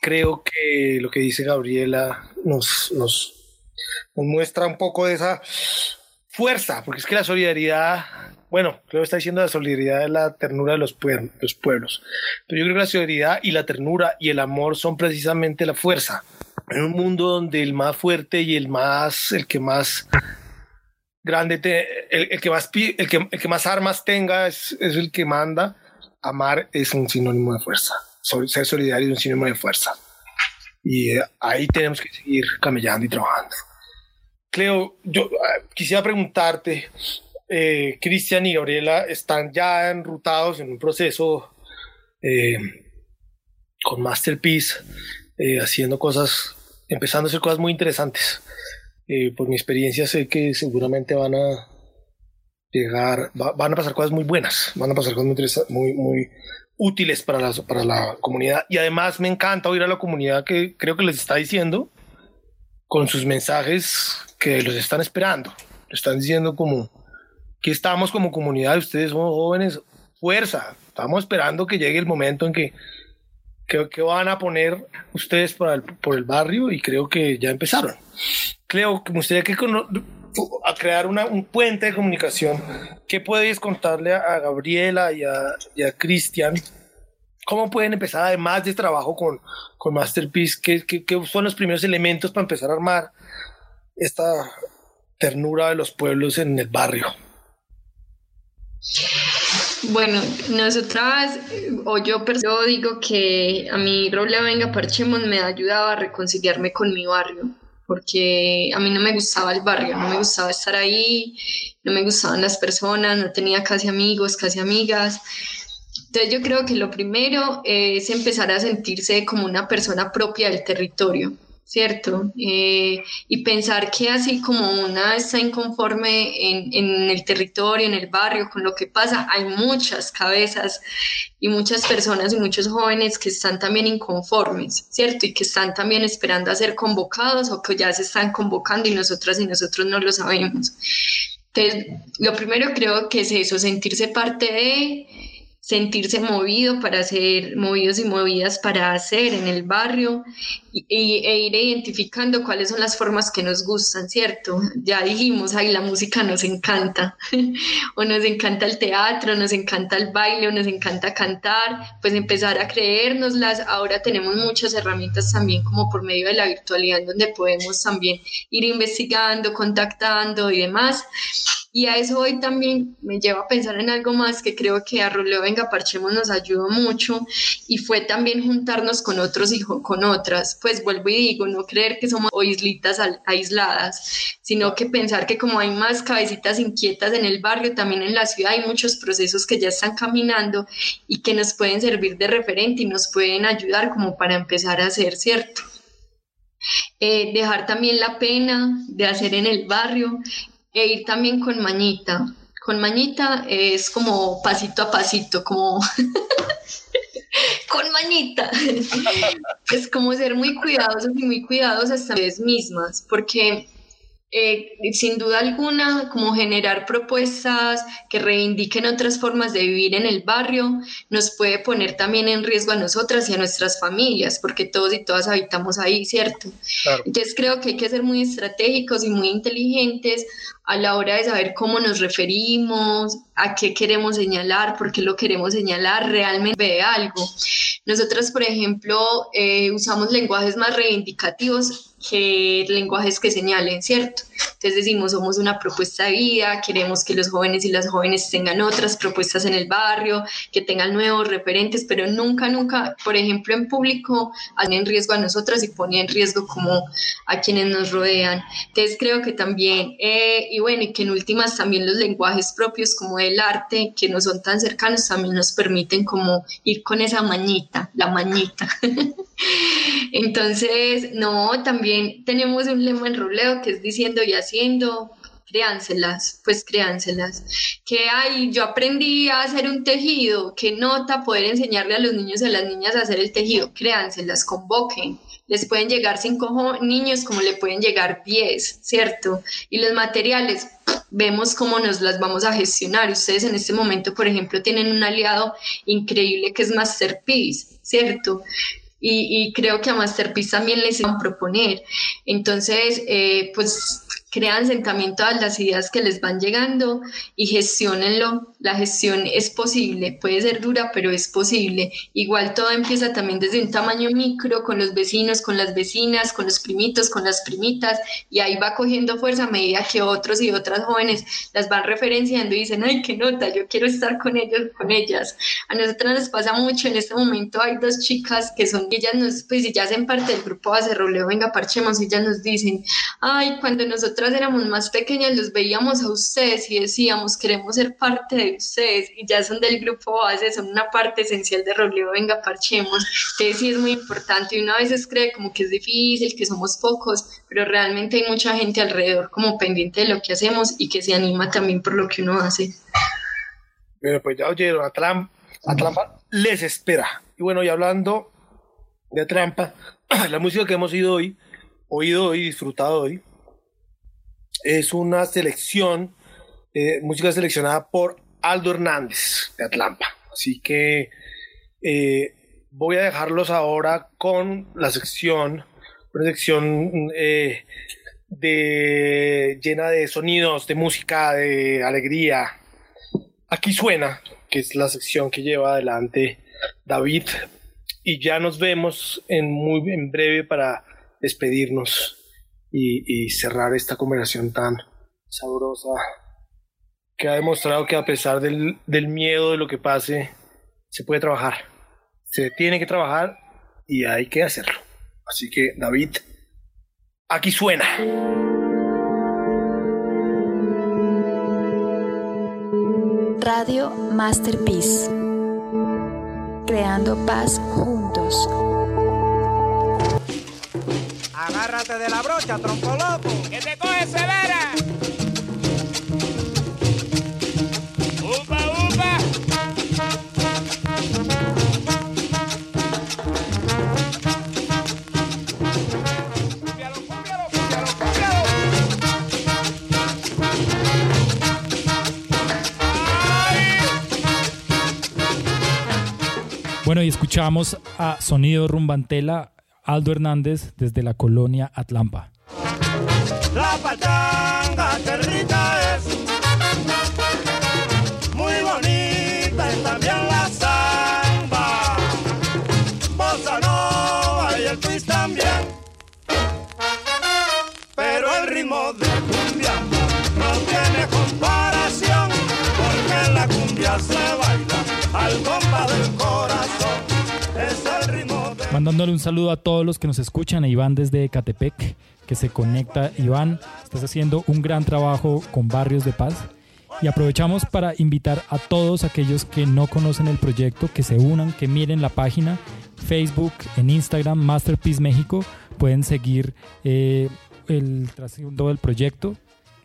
Creo que lo que dice Gabriela nos, nos nos muestra un poco de esa fuerza, porque es que la solidaridad, bueno, creo que está diciendo la solidaridad es la ternura de los, los pueblos, pero yo creo que la solidaridad y la ternura y el amor son precisamente la fuerza. En un mundo donde el más fuerte y el más, el que más grande, el, que más, el el que más armas tenga es, es el que manda, amar es un sinónimo de fuerza. Ser solidario es un sinónimo de fuerza. Y eh, ahí tenemos que seguir camellando y trabajando. Cleo, yo ah, quisiera preguntarte, eh, Cristian y Gabriela están ya enrutados en un proceso eh, con Masterpiece, eh, haciendo cosas, empezando a hacer cosas muy interesantes. por mi experiencia sé que seguramente van a llegar, van a pasar cosas muy buenas, van a pasar cosas muy, muy, útiles para la, para la comunidad. Y además me encanta oír a la comunidad que creo que les está diciendo con sus mensajes que los están esperando. están diciendo como que estamos como comunidad, ustedes son jóvenes, fuerza. Estamos esperando que llegue el momento en que, que, van a poner ustedes por el, por el barrio y creo que ya empezaron. Creo que me gustaría que a crear una, un puente de comunicación. ¿Qué puedes contarle a, Gabriela y a, a Cristian ¿Cómo pueden empezar, además de trabajo con, con Masterpiece, ¿qué, qué, son los primeros elementos para empezar a armar esta ternura de los pueblos en el barrio? Bueno, nosotras, o yo, yo digo que a mí Roble Venga Parchemos me ha ayudado a reconciliarme con mi barrio, porque a mí no me gustaba el barrio, no me gustaba estar ahí, no me gustaban las personas, no tenía casi amigos, casi amigas. Entonces yo creo que lo primero es empezar a sentirse como una persona propia del territorio, ¿cierto? Eh, y pensar que así como una está inconforme en, en, el territorio, en el barrio, con lo que pasa, hay muchas cabezas y muchas personas y muchos jóvenes que están también inconformes, ¿cierto? Y que están también esperando a ser convocados o que ya se están convocando y nosotras y nosotros no lo sabemos. Entonces, lo primero creo que es eso, sentirse parte de sentirse movido para hacer, movidos y movidas para hacer en el barrio e, ir identificando cuáles son las formas que nos gustan, ¿cierto? Ya dijimos, ahí la música nos encanta, [LAUGHS] o nos encanta el teatro, nos encanta el baile, o nos encanta cantar, pues empezar a creérnoslas. Ahora tenemos muchas herramientas también como por medio de la virtualidad, donde podemos también ir investigando, contactando y demás. Y a eso hoy también me lleva a pensar en algo más que creo que a Roleo Venga Parchemos nos ayudó mucho y fue también juntarnos con otros y con otras. Pues vuelvo y digo, no creer que somos islitas aisladas, sino que pensar que como hay más cabecitas inquietas en el barrio, también en la ciudad hay muchos procesos que ya están caminando y que nos pueden servir de referente y nos pueden ayudar como para empezar a hacer, ¿cierto? Eh, dejar también la pena de hacer en el barrio e ir también con mañita. Con mañita es como pasito a pasito, como [LAUGHS] con mañita. [LAUGHS] es como ser muy cuidadosos y muy cuidadosas ustedes mismas, porque eh, sin duda alguna, como generar propuestas que reivindiquen otras formas de vivir en el barrio, nos puede poner también en riesgo a nosotras y a nuestras familias, porque todos y todas habitamos ahí, ¿cierto? Entonces creo que hay que ser muy estratégicos y muy inteligentes a la hora de saber cómo nos referimos, a qué queremos señalar, por qué lo queremos señalar, realmente ve algo. Nosotras, por ejemplo, eh, usamos lenguajes más reivindicativos que lenguajes que señalen, ¿cierto? Entonces decimos, somos una propuesta de vida, queremos que los jóvenes y las jóvenes tengan otras propuestas en el barrio, que tengan nuevos referentes, pero nunca, nunca, por ejemplo, en público, hacen en riesgo a nosotras y ponen en riesgo como a quienes nos rodean. Entonces creo que también, eh, y bueno, y que en últimas también los lenguajes propios como el arte, que no son tan cercanos, también nos permiten como ir con esa mañita, la mañita. [LAUGHS] Entonces, no, también tenemos un lema en roleo que es diciendo y haciendo, créanselas, pues créanselas. Que hay, yo aprendí a hacer un tejido, que nota poder enseñarle a los niños y a las niñas a hacer el tejido, créanselas, convoquen. Les pueden llegar cinco niños como le pueden llegar diez, ¿cierto? Y los materiales, vemos cómo nos las vamos a gestionar. Ustedes en este momento, por ejemplo, tienen un aliado increíble que es Masterpiece, ¿cierto? Y, creo que a Masterpiece también les van a proponer. Entonces, eh, pues créanse también todas las ideas que les van llegando y gestionenlo. La gestión es posible, puede ser dura, pero es posible. Igual todo empieza también desde un tamaño micro, con los vecinos, con las vecinas, con los primitos, con las primitas, y ahí va cogiendo fuerza a medida que otros y otras jóvenes las van referenciando y dicen, ay, qué nota, yo quiero estar con ellos, con ellas. A nosotras nos pasa mucho, en este momento hay dos chicas que son, ellas nos, pues ya hacen parte del grupo Base Roleo, venga, parchemos, ellas nos dicen, ay, cuando nosotros éramos más pequeñas los veíamos a ustedes y decíamos queremos ser parte de ustedes y ya son del grupo base, son una parte esencial de Roleo, venga, parchemos, que sí es muy importante y una veces cree como que es difícil, que somos pocos, pero realmente hay mucha gente alrededor como pendiente de lo que hacemos y que se anima también por lo que uno hace. Bueno, pues ya oyeron, a Trampa les espera. Y bueno, y hablando de Trampa, [CLEARS THROAT] la música que hemos oído hoy, oído y disfrutado hoy, es una selección, eh, música seleccionada por Aldo Hernández de Atlanta. Así que eh, voy a dejarlos ahora con la sección, una sección eh, de, llena de sonidos, de música, de alegría. Aquí suena, que es la sección que lleva adelante David. Y ya nos vemos en muy en breve para despedirnos y, cerrar esta conversación tan sabrosa que ha demostrado que a pesar del, del miedo de lo que pase, se puede trabajar. Se tiene que trabajar y hay que hacerlo. Así que, David, aquí suena. Radio Masterpiece. Creando paz juntos. Agárrate de la brocha, tronco loco. Que te coge severa. Upa, upa. Bueno, y escuchamos a Sonido Rumbantela Aldo Hernández desde la colonia Atlampa. La pachanga, qué rica es. Muy bonita y también la samba. Bossa nova y el twist también. Pero el ritmo de cumbia no tiene comparación. Porque la cumbia se baila al Mandándole un saludo a todos los que nos escuchan, a Iván desde Ecatepec, que se conecta. Iván, estás haciendo un gran trabajo con Barrios de Paz. Y aprovechamos para invitar a todos aquellos que no conocen el proyecto, que se unan, que miren la página, Facebook, en Instagram, Masterpiece México. Pueden seguir eh, el trasfondo del proyecto.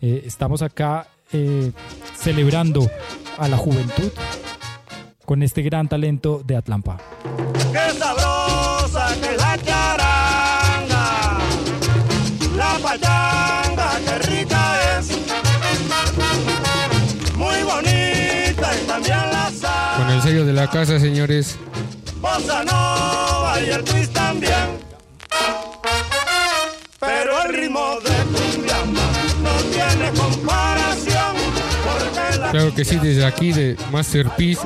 Eh, estamos acá eh, celebrando a la juventud con este gran talento de Atlampa. De la casa, señores. bossa nova y el twist también. Pero el ritmo de cumbia no tiene comparación, porque la Claro que sí, desde aquí de Masterpiece.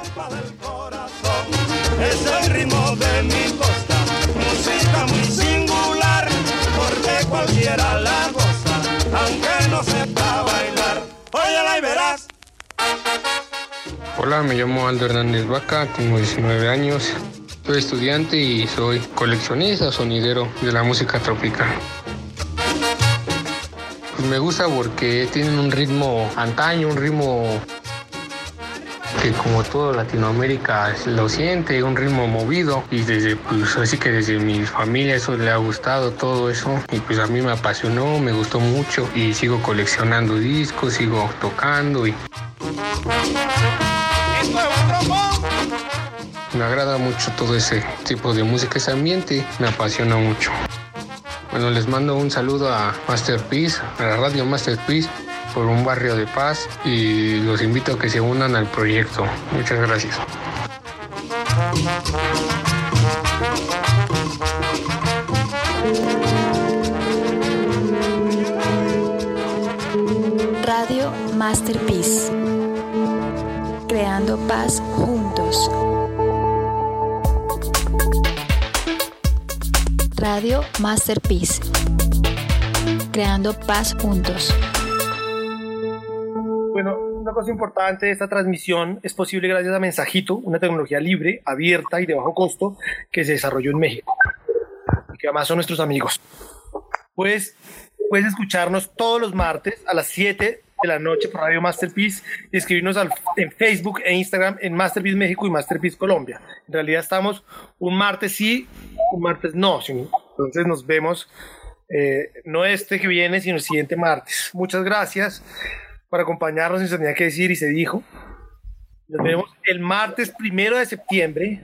es el ritmo de mi costa, música muy singular, porque cualquiera la goza, aunque no sepa bailar. Óyela y verás. Hola, me llamo Aldo Hernández Vaca, tengo 19 años. Soy estudiante y soy coleccionista sonidero de la música tropical. Pues me gusta porque tienen un ritmo antaño, un ritmo que como todo Latinoamérica lo siente, un ritmo movido y desde pues así que desde mi familia eso le ha gustado todo eso y pues a mí me apasionó, me gustó mucho y sigo coleccionando discos, sigo tocando y me agrada mucho todo ese tipo de música, ese ambiente me apasiona mucho. Bueno, les mando un saludo a Masterpiece, a la radio Masterpiece, por un barrio de paz y los invito a que se unan al proyecto. Muchas gracias. Radio Masterpiece. Creando paz juntos. Radio Masterpiece. Creando paz juntos. Bueno, una cosa importante de esta transmisión es posible gracias a Mensajito, una tecnología libre, abierta y de bajo costo que se desarrolló en México y que además son nuestros amigos. Pues puedes escucharnos todos los martes a las 7 de la noche por Radio Masterpiece y escribirnos al- en Facebook e Instagram en Masterpiece México y Masterpiece Colombia. En realidad estamos un martes sí, un martes no. Entonces nos vemos eh, no este que viene, sino el siguiente martes. Muchas gracias por acompañarnos Se tenía que decir y se dijo. Nos vemos el martes primero de septiembre.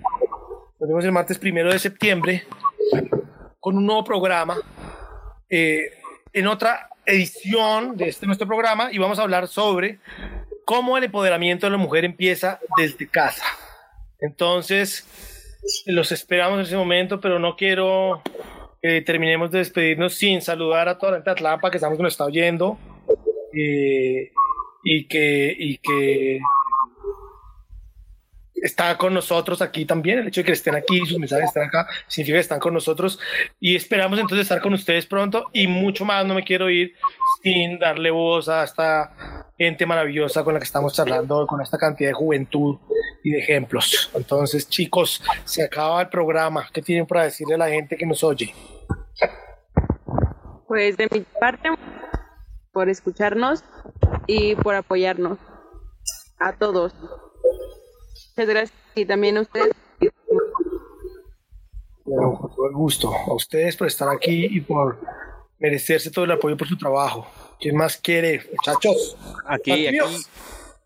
Nos vemos el martes primero de septiembre con un nuevo programa. eh, en otra edición de este nuestro programa y vamos a hablar sobre cómo el empoderamiento de la mujer empieza desde casa. Entonces, los esperamos en ese momento, pero no quiero que terminemos de despedirnos sin saludar a toda la gente de Atlanta que que nos está oyendo eh, y que y que está con nosotros aquí también. El hecho de que estén aquí sus mensajes estén acá significa que están con nosotros y esperamos entonces estar con ustedes pronto y mucho más. No me quiero ir sin darle voz a esta gente maravillosa con la que estamos charlando, con esta cantidad de juventud y de ejemplos. Entonces, chicos, se acaba el programa. ¿Qué tienen para decirle a la gente que nos oye? Pues de mi parte, por escucharnos y por apoyarnos a todos. Muchas gracias y también a ustedes. Bueno, con todo el gusto. A ustedes por estar aquí y por merecerse todo el apoyo por su trabajo. ¿Quién más quiere, muchachos? Aquí, aquí,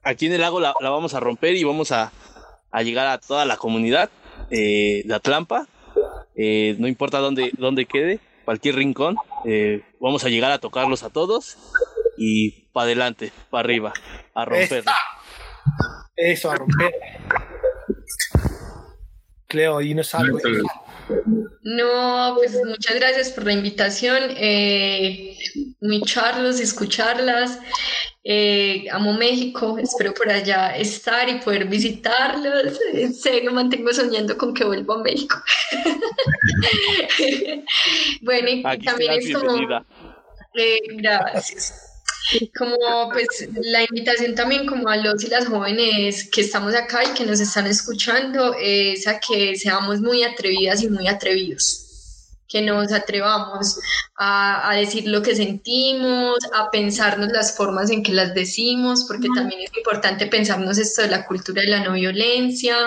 aquí en el lago la, la vamos a romper y vamos a, a llegar a toda la comunidad eh, de Atlampa. Eh, no importa dónde, dónde quede, cualquier rincón, eh, vamos a llegar a tocarlos a todos y para adelante, para arriba, a romperla. Eso, a romper. Cleo, dinos algo. No, pues muchas gracias por la invitación. Eh, muy charlos, escucharlas. Eh, amo México, espero por allá estar y poder visitarlos. En serio, mantengo soñando con que vuelva a México. [LAUGHS] bueno, y Aquí también es como... Eh, gracias. Como pues la invitación también como a los y las jóvenes que estamos acá y que nos están escuchando es a que seamos muy atrevidas y muy atrevidos, que nos atrevamos a, a decir lo que sentimos, a pensarnos las formas en que las decimos, porque también es importante pensarnos esto de la cultura de la no violencia,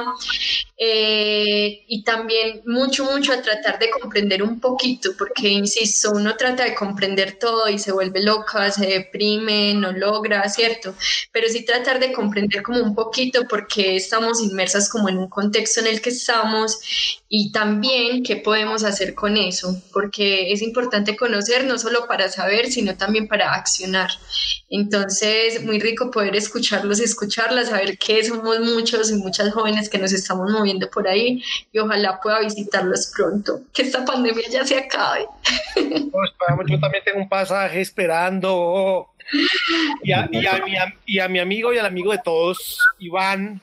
eh, y también mucho, mucho a tratar de comprender un poquito, porque, insisto, uno trata de comprender todo y se vuelve loca, se deprime, no logra, ¿cierto? Pero sí tratar de comprender como un poquito porque estamos inmersas como en un contexto en el que estamos y también qué podemos hacer con eso, porque es importante conocer no solo para saber, sino también para accionar. Entonces, muy rico poder escucharlos y escucharlas, saber que somos muchos y muchas jóvenes que nos estamos moviendo por ahí y ojalá pueda visitarlos pronto, que esta pandemia ya se acabe. Yo también tengo un pasaje esperando. Y a, y a mi, am- y a mi amigo y al amigo de todos, Iván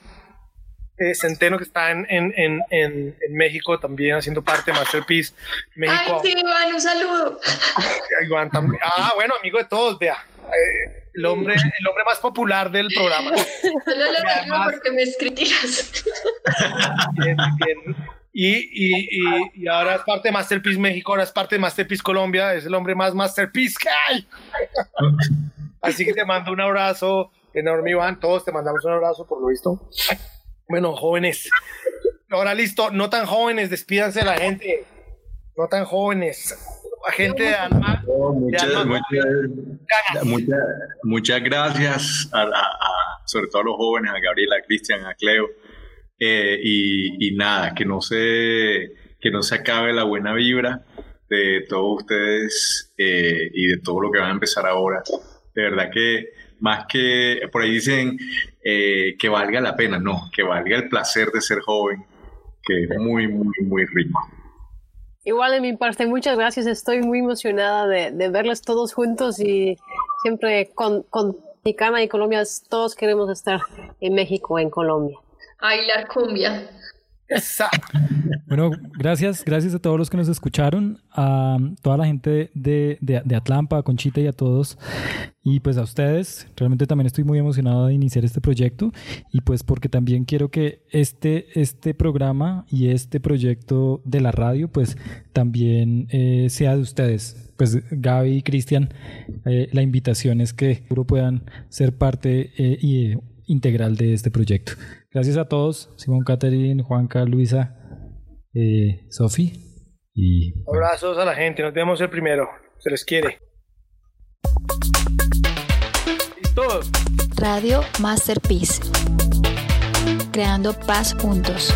eh, Centeno, que está en, en, en, en, México también haciendo parte de Masterpiece Ay, México. sí, Iván, un saludo. Iván también. Ah, bueno, amigo de todos, vea. Eh, el, hombre, el hombre más popular del programa. [LAUGHS] Solo lo digo porque me criticas. Bien, bien. Y, y, y, y ahora es parte de Masterpiece México, ahora es parte de Masterpiece Colombia, es el hombre más Masterpiece que hay. Así que te mando un abrazo enorme, Iván. Todos te mandamos un abrazo, por lo visto. Bueno, jóvenes. Ahora listo, no tan jóvenes, despídanse de la gente. No tan jóvenes. Gente de alma. Oh, muchas, muchas, muchas, muchas gracias, a, a- a- sobre todo a los jóvenes, a Gabriela, a Cristian, a Cleo. Eh, y, y nada, que no, se, que no se acabe la buena vibra de todos ustedes eh, y de todo lo que van a empezar ahora. De verdad que más que, por ahí dicen eh, que valga la pena, no, que valga el placer de ser joven, que es muy, muy, muy rico. Igual de mi parte, muchas gracias. Estoy muy emocionada de, de verlos todos juntos y siempre con, con mexicana y Colombia, todos queremos estar en México, en Colombia. Bailar cumbia. Bueno, gracias, gracias a todos los que nos escucharon, a toda la gente de, de, de, Atlampa, a Conchita y a todos, y pues a ustedes. Realmente también estoy muy emocionado de iniciar este proyecto y pues porque también quiero que este, este programa y este proyecto de la radio pues también eh, sea de ustedes. Pues Gaby y Cristian, eh, la invitación es que puedan ser parte eh, y, integral de este proyecto. Gracias a todos, Simón, Catherine, Juanca, Luisa, eh, Sofi. Y, Abrazos a la gente, nos vemos el primero. Se les quiere. todos. Radio Masterpiece. Creando paz juntos.